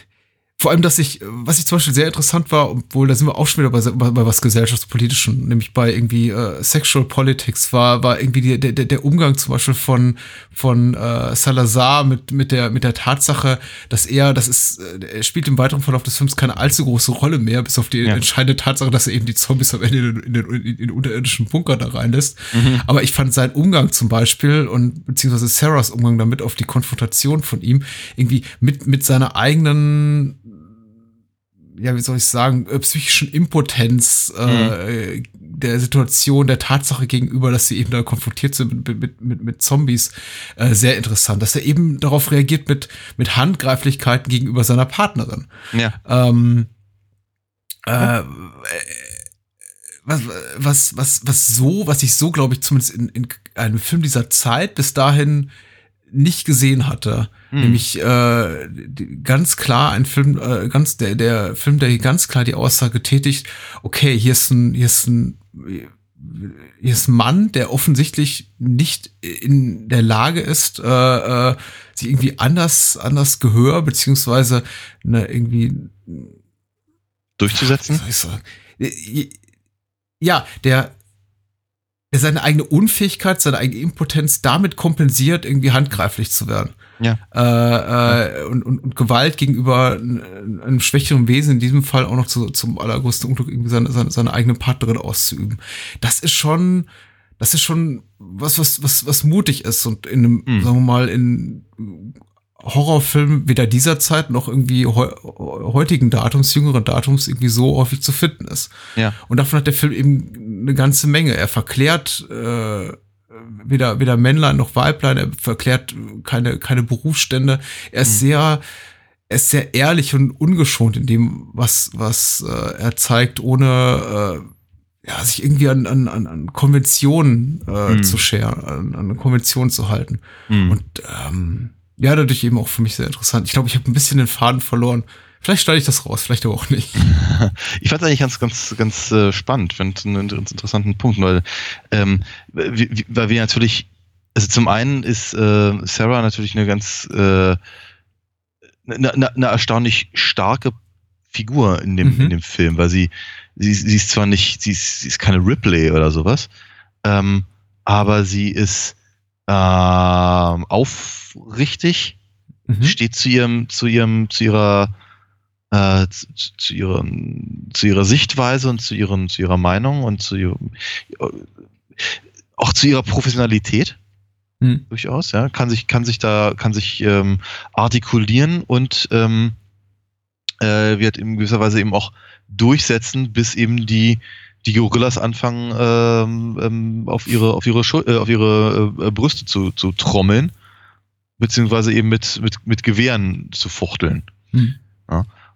vor allem, dass ich, was ich zum Beispiel sehr interessant war, obwohl da sind wir auch schon wieder bei, bei, bei was gesellschaftspolitischem, nämlich bei irgendwie äh, Sexual Politics, war, war irgendwie die, der, der Umgang zum Beispiel von, von äh, Salazar mit, mit, der, mit der Tatsache, dass er, das ist, äh, er spielt im weiteren Verlauf des Films keine allzu große Rolle mehr, bis auf die Ja. entscheidende Tatsache, dass er eben die Zombies am Ende in, den- in, den- in den unterirdischen Bunker da reinlässt. Mhm. Aber ich fand seinen Umgang zum Beispiel und beziehungsweise Sarahs Umgang damit auf die Konfrontation von ihm irgendwie mit, mit seiner eigenen, ja, wie soll ich sagen, äh, psychischen Impotenz äh, der Situation, der Tatsache gegenüber, dass sie eben da konfrontiert sind mit, mit, mit, mit Zombies, äh, sehr interessant. Dass er eben darauf reagiert mit, mit Handgreiflichkeiten gegenüber seiner Partnerin. ja. Ähm, äh, was, was, was, was so, was ich so, glaube ich, zumindest in, in einem Film dieser Zeit bis dahin nicht gesehen hatte. Hm. Nämlich äh, ganz klar ein Film, äh, ganz der, der Film, der hier ganz klar die Aussage tätigt, okay, hier ist ein, hier ist ein, hier ist ein Mann, der offensichtlich nicht in der Lage ist, äh, äh, sich irgendwie anders, anders Gehör, beziehungsweise eine irgendwie Durchzusetzen. Ja, der, der seine eigene Unfähigkeit, seine eigene Impotenz damit kompensiert, irgendwie handgreiflich zu werden. Ja. Äh, äh, und, und, und Gewalt gegenüber einem schwächeren Wesen, in diesem Fall auch noch zu, zum allergrößten Unglück irgendwie seine, seine, seine eigene Partnerin auszuüben. Das ist schon, das ist schon was, was, was, was mutig ist und in einem, Mhm. sagen wir mal, in Horrorfilmen weder dieser Zeit noch irgendwie heu heutigen Datums, jüngeren Datums irgendwie so häufig zu finden ist. Ja. Und davon hat der Film eben eine ganze Menge. Er verklärt äh, weder, weder Männlein noch Weiblein, er verklärt keine, keine Berufsstände. Er ist sehr, er ist sehr ehrlich und ungeschont in dem, was, was äh, er zeigt, ohne äh, ja, sich irgendwie an, an, an- Konventionen äh, Mhm. zu scheren, an, an Konventionen zu halten. Hm. Und ähm, ja, dadurch eben auch für mich sehr interessant. Ich glaube, ich habe ein bisschen den Faden verloren. Vielleicht schneide ich das raus, vielleicht aber auch nicht. Ich fand es eigentlich ganz, ganz, ganz äh, spannend, finde einen inter- interessanten Punkt, weil, ähm, weil wir natürlich, also zum einen ist äh, Sarah natürlich eine ganz, äh, eine, eine, eine erstaunlich starke Figur in dem, Mhm. in dem Film, weil sie, sie, sie ist zwar nicht, sie ist, sie ist keine Ripley oder sowas, ähm, aber sie ist ähm, aufrichtig, Mhm. steht zu ihrem, zu ihrem, zu ihrer, äh, zu, zu, ihren, zu ihrer Sichtweise und zu ihren, zu ihrer Meinung und zu ihrem, auch zu ihrer Professionalität Mhm. durchaus, ja, kann sich, kann sich da, kann sich ähm, artikulieren und ähm, äh, wird in gewisser Weise eben auch durchsetzen, bis eben die die Gorillas anfangen ähm, ähm, auf ihre auf ihre Schul äh, auf ihre äh, Brüste zu, zu trommeln beziehungsweise eben mit mit mit Gewehren zu fuchteln. Mhm.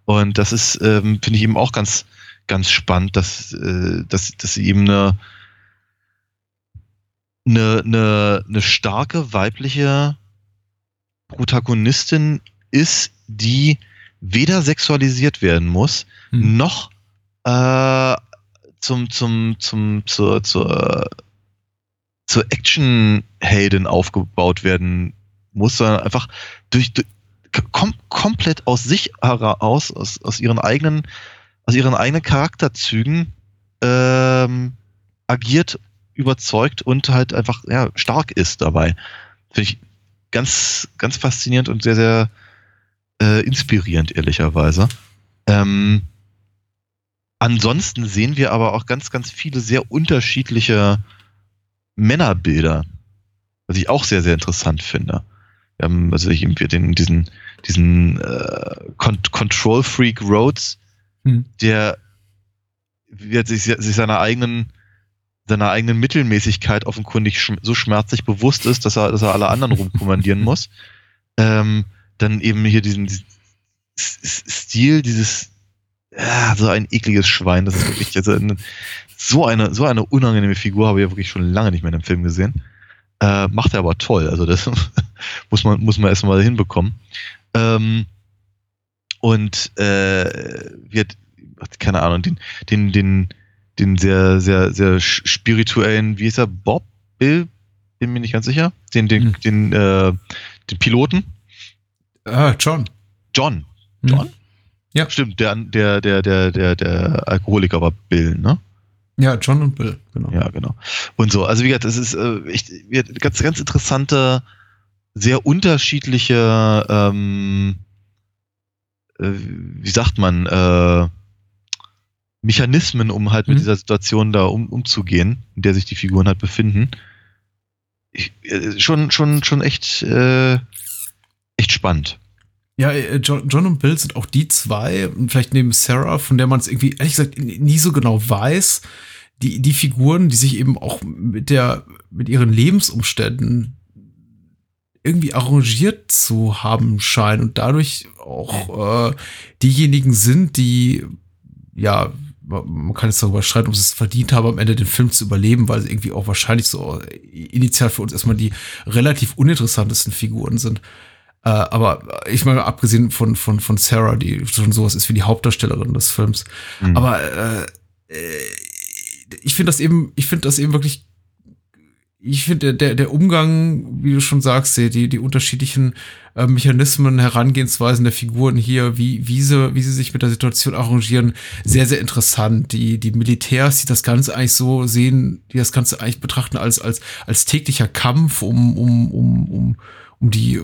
Und das ist, ähm, finde ich eben auch ganz, ganz spannend, dass, äh, dass, dass sie eben eine, eine, eine, eine starke weibliche Protagonistin ist, die weder sexualisiert werden muss, Mhm. noch äh, zum, zum, zum, zur, zur, zur Action-Heldin aufgebaut werden muss, sondern einfach durch, durch kom komplett aus sich heraus, aus, aus ihren eigenen, aus ihren eigenen Charakterzügen ähm, agiert, überzeugt und halt einfach ja, stark ist dabei. Finde ich ganz, ganz faszinierend und sehr, sehr äh, inspirierend, ehrlicherweise. Ähm, ansonsten sehen wir aber auch ganz, ganz viele sehr unterschiedliche Männerbilder, was ich auch sehr, sehr interessant finde. Wir haben also eben wir den, diesen, diesen äh, Con Control Freak Rhodes, Hm. der wird sich, sich seiner eigenen seiner eigenen Mittelmäßigkeit offenkundig schm so schmerzlich bewusst ist, dass er, dass er alle anderen rumkommandieren muss. Ähm, dann eben hier diesen, diesen Stil, dieses ah, so ein ekliges Schwein, das ist wirklich also eine, so eine so eine unangenehme Figur habe ich ja wirklich schon lange nicht mehr in einem Film gesehen. Äh, macht er aber toll, also das muss man muss man erstmal hinbekommen. Ähm, und äh, wird, keine Ahnung, den, den, den, den sehr, sehr, sehr spirituellen, wie ist er, Bob? Bill? Bin mir nicht ganz sicher. Den, den, hm. den, äh, den Piloten. Ah, John. John. Hm. John? Hm. Ja. Stimmt, der, der, der, der, der, der Alkoholiker war Bill, ne? Ja, John und Bill, genau. Ja, genau. Und so, also wie gesagt, es ist äh, echt, ganz, ganz interessante, sehr unterschiedliche, ähm, äh, wie sagt man, äh, Mechanismen, um halt mit mhm. dieser Situation da um, umzugehen, in der sich die Figuren halt befinden. Ich, äh, schon, schon, schon echt, äh, echt spannend. Ja, äh, John, und Bill sind auch die zwei, vielleicht neben Sarah, von der man es irgendwie, ehrlich gesagt, nie so genau weiß. Die, die Figuren, die sich eben auch mit der, mit ihren Lebensumständen irgendwie arrangiert zu haben scheinen und dadurch auch äh, diejenigen sind, die ja man kann jetzt darüber streiten, ob sie es verdient haben, am Ende den Film zu überleben, weil sie irgendwie auch wahrscheinlich so initial für uns erstmal die relativ uninteressantesten Figuren sind. Äh, aber ich meine, abgesehen von, von, von Sarah, die schon sowas ist wie die Hauptdarstellerin des Films. Mhm. Aber äh, äh ich finde das eben, ich finde das eben wirklich ich finde, der, der Umgang, wie du schon sagst, die, die unterschiedlichen äh, Mechanismen, Herangehensweisen der Figuren hier, wie, wie, sie, wie sie sich mit der Situation arrangieren, sehr, sehr interessant. Die, die Militärs, die das Ganze eigentlich so sehen, die das Ganze eigentlich betrachten als, als, als täglicher Kampf um, um, um, um, um die,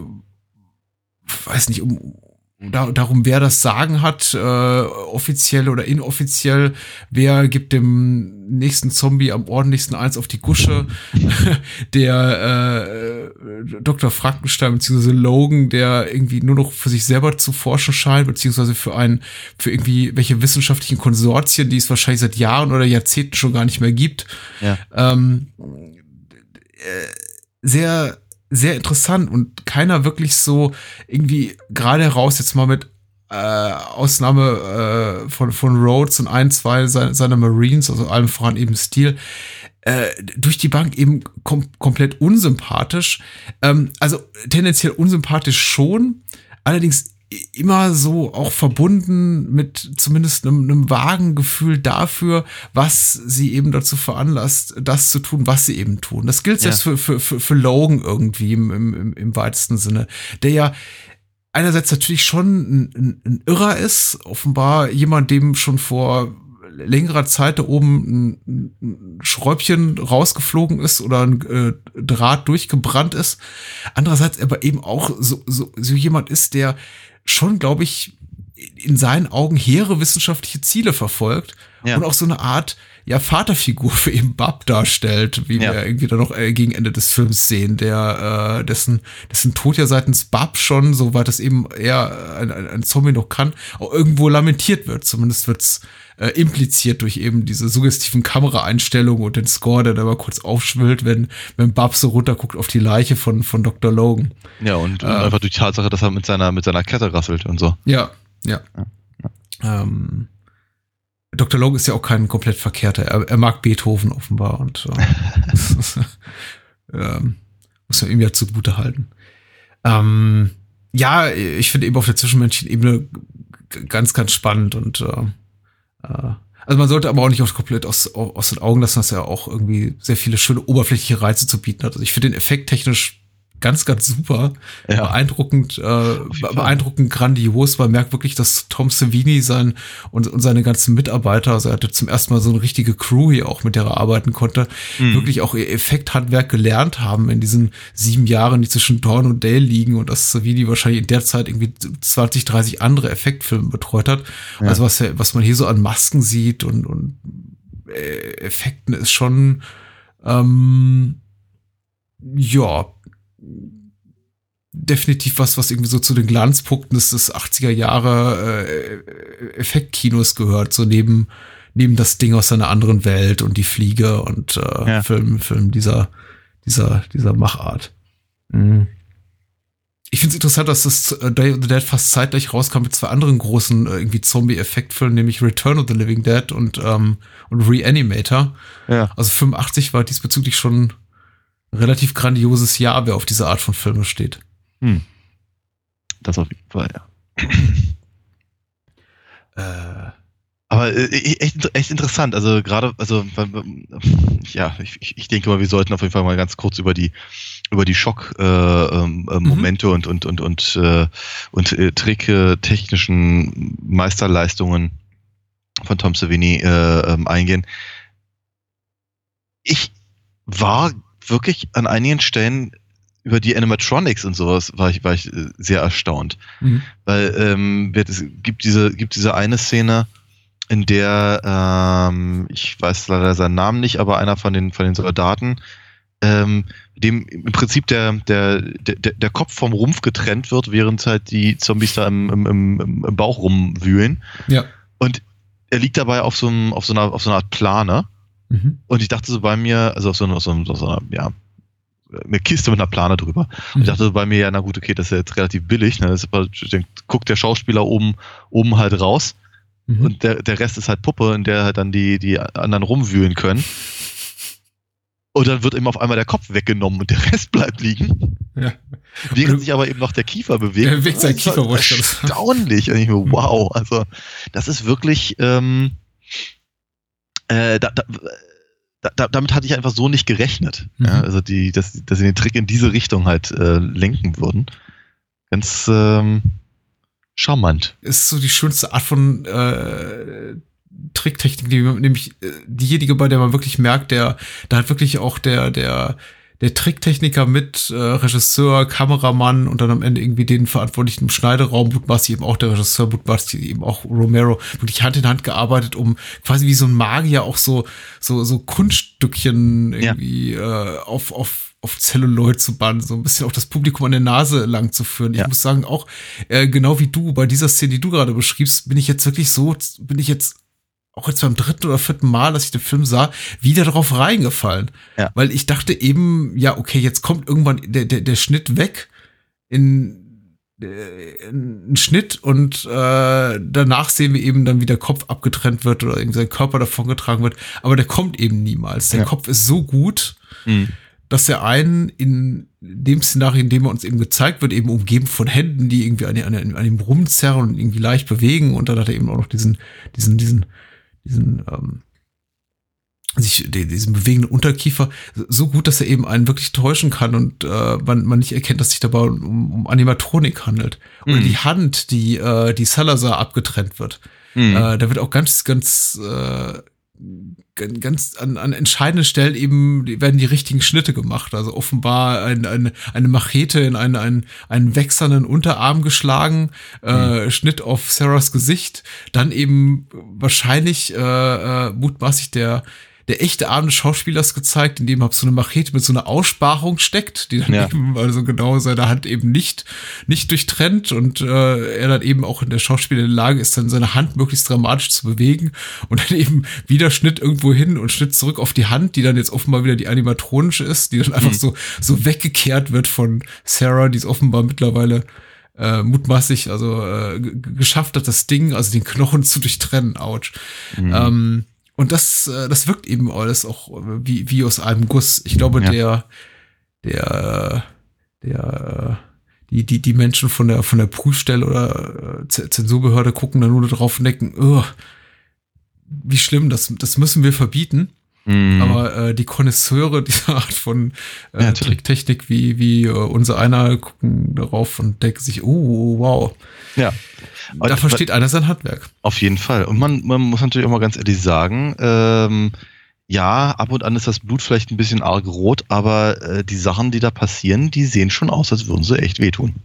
weiß nicht, um, da, darum, wer das Sagen hat, äh, offiziell oder inoffiziell, wer gibt dem nächsten Zombie am ordentlichsten eins auf die Gusche, der äh, Dr. Frankenstein bzw. Logan, der irgendwie nur noch für sich selber zu forschen scheint, beziehungsweise für einen, für irgendwie welche wissenschaftlichen Konsortien, die es wahrscheinlich seit Jahren oder Jahrzehnten schon gar nicht mehr gibt. Ja. Ähm, äh, sehr sehr interessant und keiner wirklich so irgendwie gerade heraus jetzt mal mit äh, Ausnahme äh, von, von Rhodes und ein, zwei seiner, seiner Marines, also allem voran eben Stil, äh, durch die Bank eben kom komplett unsympathisch. Ähm, also tendenziell unsympathisch schon, allerdings immer so auch verbunden mit zumindest einem, einem vagen Gefühl dafür, was sie eben dazu veranlasst, das zu tun, was sie eben tun. Das gilt selbst für, für, für, für Logan irgendwie im, im, im weitesten Sinne, der ja einerseits natürlich schon ein, ein, ein Irrer ist, offenbar jemand, dem schon vor längerer Zeit da oben ein, ein Schräubchen rausgeflogen ist oder ein äh, Draht durchgebrannt ist. Andererseits aber eben auch so, so, so jemand ist, der schon, glaube ich, in seinen Augen hehre wissenschaftliche Ziele verfolgt ja. und auch so eine Art ja Vaterfigur für eben Bab darstellt, wie ja. wir irgendwie dann noch äh, gegen Ende des Films sehen, der äh, dessen dessen Tod ja seitens Bab schon, soweit es eben eher ein, ein, ein Zombie noch kann, auch irgendwo lamentiert wird. Zumindest wird's äh, impliziert durch eben diese suggestiven Kameraeinstellungen und den Score, der da mal kurz aufschwillt, wenn, wenn Bab so runterguckt auf die Leiche von, von Dr. Logan. Ja, und, äh, einfach durch die Tatsache, dass er mit seiner, mit seiner Kette rasselt und so. Ja, ja. ja, ja. Ähm, Dr. Logan ist ja auch kein komplett verkehrter. Er, er mag Beethoven offenbar und äh, ähm, muss man ihm ja zugute halten. Ähm, ja, ich finde eben auf der zwischenmenschlichen Ebene ganz, ganz spannend und äh, äh, also man sollte aber auch nicht komplett aus, aus den Augen lassen, dass er auch irgendwie sehr viele schöne oberflächliche Reize zu bieten hat. Also ich finde den Effekt technisch ganz, ganz super. Ja. Beeindruckend, äh, beeindruckend grandios. Man merkt wirklich, dass Tom Savini sein und, und seine ganzen Mitarbeiter, also er hatte zum ersten Mal so eine richtige Crew hier auch, mit der er arbeiten konnte, mhm. wirklich auch ihr Effekthandwerk gelernt haben in diesen sieben Jahren, die zwischen Dawn und Dale liegen und dass Savini wahrscheinlich in der Zeit irgendwie 20, 30 andere Effektfilme betreut hat. Ja. Also was, was man hier so an Masken sieht und, und äh, Effekten ist schon, ähm, ja, definitiv was, was irgendwie so zu den Glanzpunkten des, des 80er Jahre äh, Effektkinos gehört, so neben, neben das Ding aus einer anderen Welt und die Fliege und äh, ja. Film, Film dieser, dieser, dieser Machart. Mhm. Ich finde es interessant, dass das äh, Day of the Dead fast zeitgleich rauskam mit zwei anderen großen äh, irgendwie Zombie-Effektfilmen, nämlich Return of the Living Dead und, ähm, und Reanimator. Ja. Also 85 war diesbezüglich schon relativ grandioses Jahr, wer auf diese Art von Filme steht. Hm. Das auf jeden Fall, ja. Äh, Aber äh, echt, echt interessant. Also gerade, also ja, ich, ich denke mal, wir sollten auf jeden Fall mal ganz kurz über die über die Schock-Momente äh, ähm, äh, mhm. und und und und äh, und äh, tricktechnischen Meisterleistungen von Tom Savini äh, ähm, eingehen. Ich war wirklich an einigen Stellen über die Animatronics und sowas war ich, war ich äh, sehr erstaunt. Mhm. Weil ähm, es gibt diese, gibt diese eine Szene, in der, ähm, ich weiß leider seinen Namen nicht, aber einer von den, von den Soldaten, ähm, dem im Prinzip der, der, der, der Kopf vom Rumpf getrennt wird, während halt die Zombies da im, im, im, im Bauch rumwühlen. Ja. Und er liegt dabei auf so, einem, auf so, einer, auf so einer Art Plane. Mhm. Und ich dachte so bei mir, also auf so, einer, so, so einer, ja, eine Kiste mit einer Plane drüber. Und ich mhm. dachte bei mir, ja, na gut, okay, das ist ja jetzt relativ billig. Ne? Das ist, dann guckt der Schauspieler oben, oben halt raus mhm. und der, der Rest ist halt Puppe, in der halt dann die, die anderen rumwühlen können. Und dann wird ihm auf einmal der Kopf weggenommen und der Rest bleibt liegen. Ja. Während sich aber eben noch der Kiefer bewegt. Er bewegt sein Kiefer Erstaunlich. Und ich mir, wow, also das ist wirklich ähm, äh, da, da, da, damit hatte ich einfach so nicht gerechnet. Mhm. Ja, also die, dass, dass sie den Trick in diese Richtung halt äh, lenken würden. Ganz ähm, charmant. Ist so die schönste Art von äh, Tricktechnik, die, nämlich äh, diejenige, bei der man wirklich merkt, der, da hat wirklich auch der, der, der Tricktechniker mit äh, Regisseur, Kameramann und dann am Ende irgendwie den Verantwortlichen im Schneideraum, mutmaßlich eben auch der Regisseur, mutmaßlich eben auch Romero, wirklich Hand in Hand gearbeitet, um quasi wie so ein Magier auch so, so, so Kunststückchen irgendwie ja. äh, auf, auf auf Celluloid zu bannen, so ein bisschen auch das Publikum an der Nase lang zu führen. Ich ja. muss sagen, auch äh, genau wie du bei dieser Szene, die du gerade beschriebst, bin ich jetzt wirklich so, bin ich jetzt auch jetzt beim dritten oder vierten Mal, dass ich den Film sah, wieder darauf reingefallen. Ja. Weil ich dachte eben, ja, okay, jetzt kommt irgendwann der, der, der Schnitt weg in, äh, in, in Schnitt und äh, danach sehen wir eben dann, wie der Kopf abgetrennt wird oder irgendwie sein Körper davongetragen wird. Aber der kommt eben niemals. Der ja. Kopf ist so gut, mhm. dass er einen in dem Szenario, in dem er uns eben gezeigt wird, eben umgeben von Händen, die irgendwie an, an, an ihm rumzerren und irgendwie leicht bewegen. Und dann hat er eben auch noch diesen, diesen, diesen diesen, ähm, sich diesen bewegenden Unterkiefer so gut, dass er eben einen wirklich täuschen kann und äh, man, man nicht erkennt, dass sich dabei um, um Animatronik handelt. Oder mhm. die Hand, die, äh, die Salazar abgetrennt wird. Mhm. Äh, da wird auch ganz, ganz äh, ganz an, an entscheidenden Stellen eben werden die richtigen Schnitte gemacht. Also offenbar ein, ein, eine Machete in einen, einen, einen wechselnden Unterarm geschlagen, äh, mhm. Schnitt auf Sarahs Gesicht, dann eben wahrscheinlich äh, äh, mutmaßlich der der echte Arm des Schauspielers gezeigt, in dem so eine Machete mit so einer Aussparung steckt, die dann ja. eben also genau seine Hand eben nicht nicht durchtrennt und äh, er dann eben auch in der Schauspieler in der Lage ist, dann seine Hand möglichst dramatisch zu bewegen und dann eben wieder Schnitt irgendwo hin und Schnitt zurück auf die Hand, die dann jetzt offenbar wieder die animatronische ist, die dann einfach mhm. so so weggekehrt wird von Sarah, die ist offenbar mittlerweile äh, mutmaßlich also äh, geschafft hat, das Ding, also den Knochen zu durchtrennen. Ouch. Mhm. Ähm, und das, äh, das wirkt eben alles auch wie, wie aus einem Guss. Ich glaube, ja. der, der, der, die, die, die Menschen von der, von der Prüfstelle oder äh, Zensurbehörde gucken dann nur darauf und denken, oh, wie schlimm, das, das müssen wir verbieten. Mhm. Aber äh, die Konnoisseure dieser Art von äh, ja, Tricktechnik wie, wie äh, unser einer gucken darauf und denken sich, oh, wow. Ja. Da versteht einer sein Handwerk. Auf jeden Fall. Und man, man muss natürlich auch mal ganz ehrlich sagen, ähm, ja, ab und an ist das Blut vielleicht ein bisschen arg rot, aber äh, die Sachen, die da passieren, die sehen schon aus, als würden sie echt wehtun.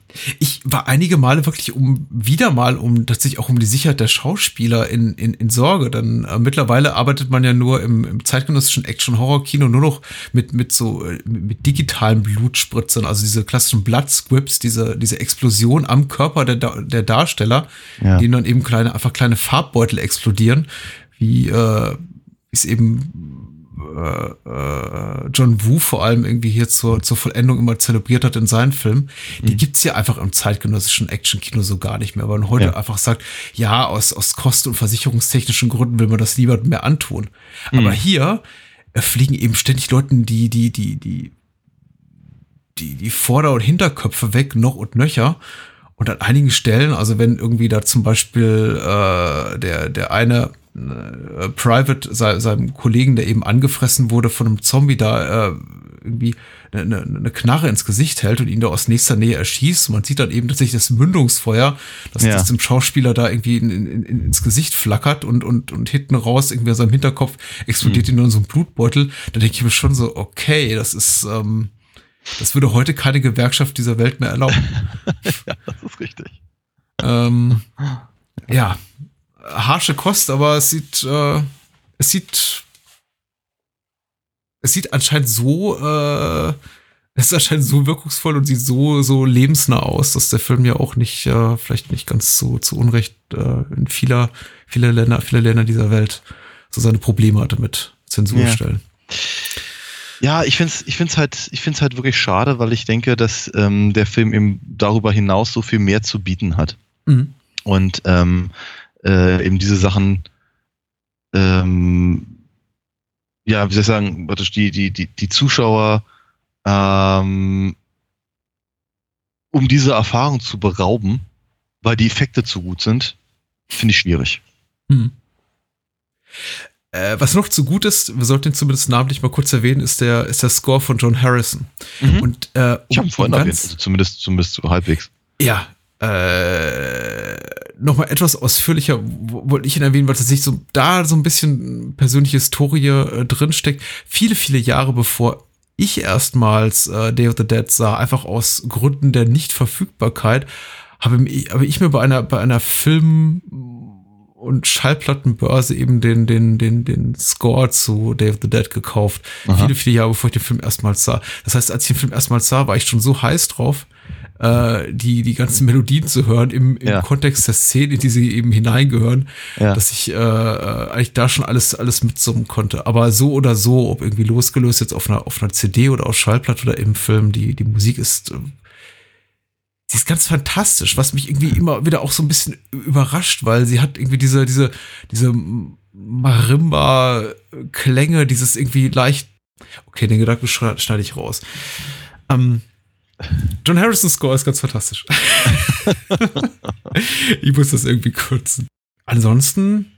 Ich war einige Male wirklich um wieder mal um tatsächlich auch um die Sicherheit der Schauspieler in, in, in Sorge. Dann äh, mittlerweile arbeitet man ja nur im, im zeitgenössischen Action-Horror-Kino nur noch mit, mit so äh, mit, digitalen Blutspritzern, also diese klassischen Blood Scripts, diese, diese Explosion am Körper der, der Darsteller, ja. denen dann eben kleine, einfach kleine Farbbeutel explodieren, wie äh, ist eben äh, äh, John Woo vor allem irgendwie hier zur, zur Vollendung immer zelebriert hat in seinen Filmen, die mhm. gibt's ja einfach im zeitgenössischen Actionkino so gar nicht mehr, weil man heute ja. einfach sagt, ja, aus, aus kosten- und versicherungstechnischen Gründen will man das lieber mehr antun. Mhm. Aber hier äh, fliegen eben ständig Leuten die, die, die, die, die, die Vorder- und Hinterköpfe weg, noch und nöcher. Und an einigen Stellen, also wenn irgendwie da zum Beispiel äh, der, der eine Private sei, seinem Kollegen, der eben angefressen wurde von einem Zombie, da äh, irgendwie eine, eine Knarre ins Gesicht hält und ihn da aus nächster Nähe erschießt. Und man sieht dann eben tatsächlich das Mündungsfeuer, dass Ja. das dem Schauspieler da irgendwie in, in, in, ins Gesicht flackert und, und, und hinten raus irgendwie aus seinem Hinterkopf explodiert ihm nur so ein Blutbeutel. Da denke ich mir schon so, okay, das ist, ähm, das würde heute keine Gewerkschaft dieser Welt mehr erlauben. Das ist richtig. ähm, ja, harsche Kost, aber es sieht, äh, es sieht, es sieht anscheinend so, äh, es ist anscheinend so wirkungsvoll und sieht so, so lebensnah aus, dass der Film ja auch nicht, äh, vielleicht nicht ganz so zu Unrecht äh, in vieler, vieler Länder, vieler Länder dieser Welt so seine Probleme hatte mit Zensurstellen. Ja, ich find's, ich find's halt, ich find's halt wirklich schade, weil ich denke, dass ähm, der Film eben darüber hinaus so viel mehr zu bieten hat. Mhm. und ähm, äh, eben diese Sachen, ähm, ja, wie soll ich sagen, praktisch die, die, die, die Zuschauer, ähm, um diese Erfahrung zu berauben, weil die Effekte zu gut sind, finde ich schwierig. Mhm. Äh, was noch zu gut ist, wir sollten ihn zumindest namentlich mal kurz erwähnen, ist der, ist der Score von John Harrison. Und äh, ich habe um- ihn vorhin um erwähnt, also zumindest, zumindest so halbwegs. Ja, äh, nochmal etwas ausführlicher wo- wollte ich ihn erwähnen, weil tatsächlich so da so ein bisschen persönliche Historie äh, drinsteckt. Viele, viele Jahre bevor ich erstmals äh, Day of the Dead sah, einfach aus Gründen der Nichtverfügbarkeit, habe habe ich mir bei einer, bei einer Film- und Schallplattenbörse eben den, den, den, den Score zu Day of the Dead gekauft. Aha. Viele, viele Jahre bevor ich den Film erstmals sah. Das heißt, als ich den Film erstmals sah, war ich schon so heiß drauf, äh, die, die ganzen Melodien zu hören im, im Ja. Kontext der Szene, in die sie eben hineingehören, Ja. dass ich äh, äh, eigentlich da schon alles, alles mitsummen konnte. Aber so oder so, ob irgendwie losgelöst jetzt auf einer, auf einer CD oder auf Schallplatte oder im Film, die, die Musik ist, äh, sie ist ganz fantastisch, was mich irgendwie immer wieder auch so ein bisschen überrascht, weil sie hat irgendwie diese, diese, diese Marimba-Klänge, dieses irgendwie leicht, okay, den Gedanken schneide schneide ich raus. Ähm, John Harrison's Score ist ganz fantastisch. ich muss das irgendwie kürzen. Ansonsten,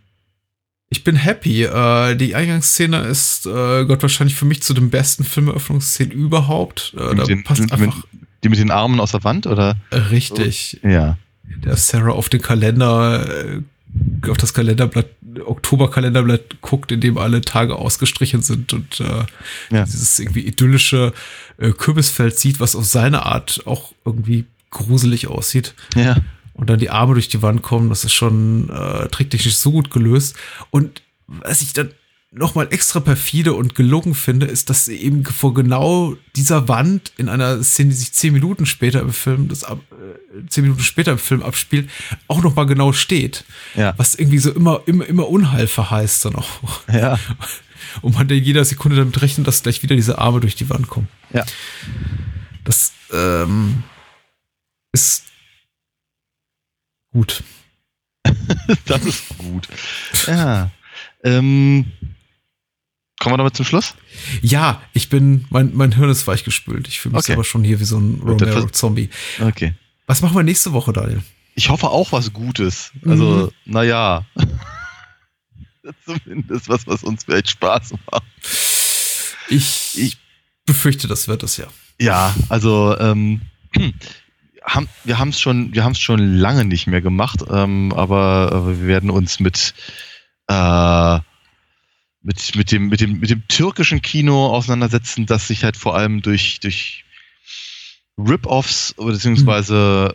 ich bin happy. Äh, die Eingangsszene ist äh, Gott wahrscheinlich für mich zu den besten Filmeröffnungsszenen überhaupt. Äh, Die da mit, den, passt mit, einfach die mit den Armen aus der Wand, oder? richtig. Ja. Der Sarah auf den Kalender, äh, auf das Kalenderblatt, Oktoberkalenderblatt guckt, in dem alle Tage ausgestrichen sind und äh, Ja. dieses irgendwie idyllische äh, Kürbisfeld sieht, was auf seine Art auch irgendwie gruselig aussieht. Ja. Und dann die Arme durch die Wand kommen, das ist schon äh, tricktechnisch so gut gelöst. Und was ich dann nochmal extra perfide und gelungen finde, ist, dass sie eben vor genau dieser Wand in einer Szene, die sich zehn Minuten später im Film, das ab, äh, zehn Minuten später im Film abspielt, auch nochmal genau steht. Ja. Was irgendwie so immer, immer, immer Unheil verheißt dann auch. Ja. Und man in jeder Sekunde damit rechnet, dass gleich wieder diese Arme durch die Wand kommen. Ja. Das ähm, ist gut. Das ist gut. Ja. Ähm, kommen wir damit zum Schluss? Ja, ich bin, mein, mein Hirn ist weichgespült. Ich fühle mich Okay. aber schon hier wie so ein Romero-Zombie. Okay. Was machen wir nächste Woche, Daniel? Ich hoffe auch was Gutes. Also, naja. Zumindest was, was uns vielleicht Spaß macht. Ich, ich befürchte, das wird es ja. Ja, also ähm, haben, wir haben es schon, wir haben es schon lange nicht mehr gemacht, ähm, aber, aber wir werden uns mit äh, mit mit dem mit dem mit dem türkischen Kino auseinandersetzen, das sich halt vor allem durch durch Rip-offs oder beziehungsweise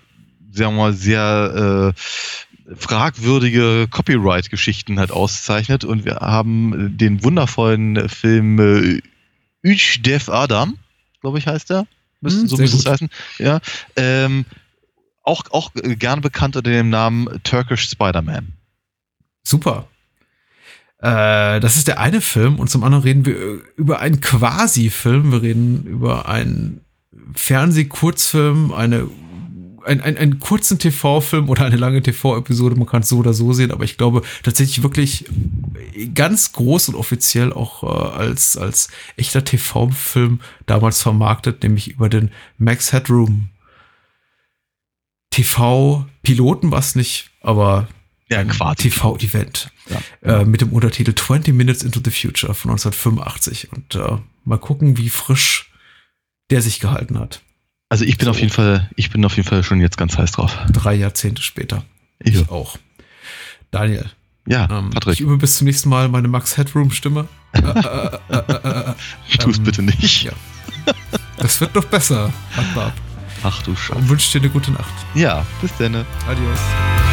sagen wir mal sehr äh, fragwürdige Copyright-Geschichten halt auszeichnet und wir haben den wundervollen Film äh, Üç Adam, glaube ich, heißt er. Müsste, Hm, so müsste es heißen. Ja. Ähm, auch, auch gerne bekannt unter dem Namen Turkish Spider-Man. Super. Äh, das ist der eine Film und zum anderen reden wir über einen Quasi-Film. Wir reden über einen Fernseh-Kurzfilm, eine, ein, ein, einen kurzen TV-Film oder eine lange TV-Episode. Man kann es so oder so sehen, aber ich glaube tatsächlich wirklich ganz groß und offiziell auch äh, als, als echter TV-Film damals vermarktet, nämlich über den Max Headroom TV-Piloten war es nicht, aber Ja, ein quasi. TV-Event Ja. äh, mit dem Untertitel 20 Minutes into the Future von 1985 und äh, mal gucken, wie frisch der sich gehalten hat. Also ich bin So. auf jeden Fall, ich bin auf jeden Fall schon jetzt ganz heiß drauf. Drei Jahrzehnte später. Ich, Ich auch. Daniel, ja, ähm, ich Patrick, übe bis zum nächsten Mal meine Max Headroom-Stimme. Äh, äh, äh, äh, tu es ähm, bitte nicht. ja. das wird noch besser. Ach du Scheiße. Und wünsche dir eine gute Nacht. Ja, bis dann. Adios.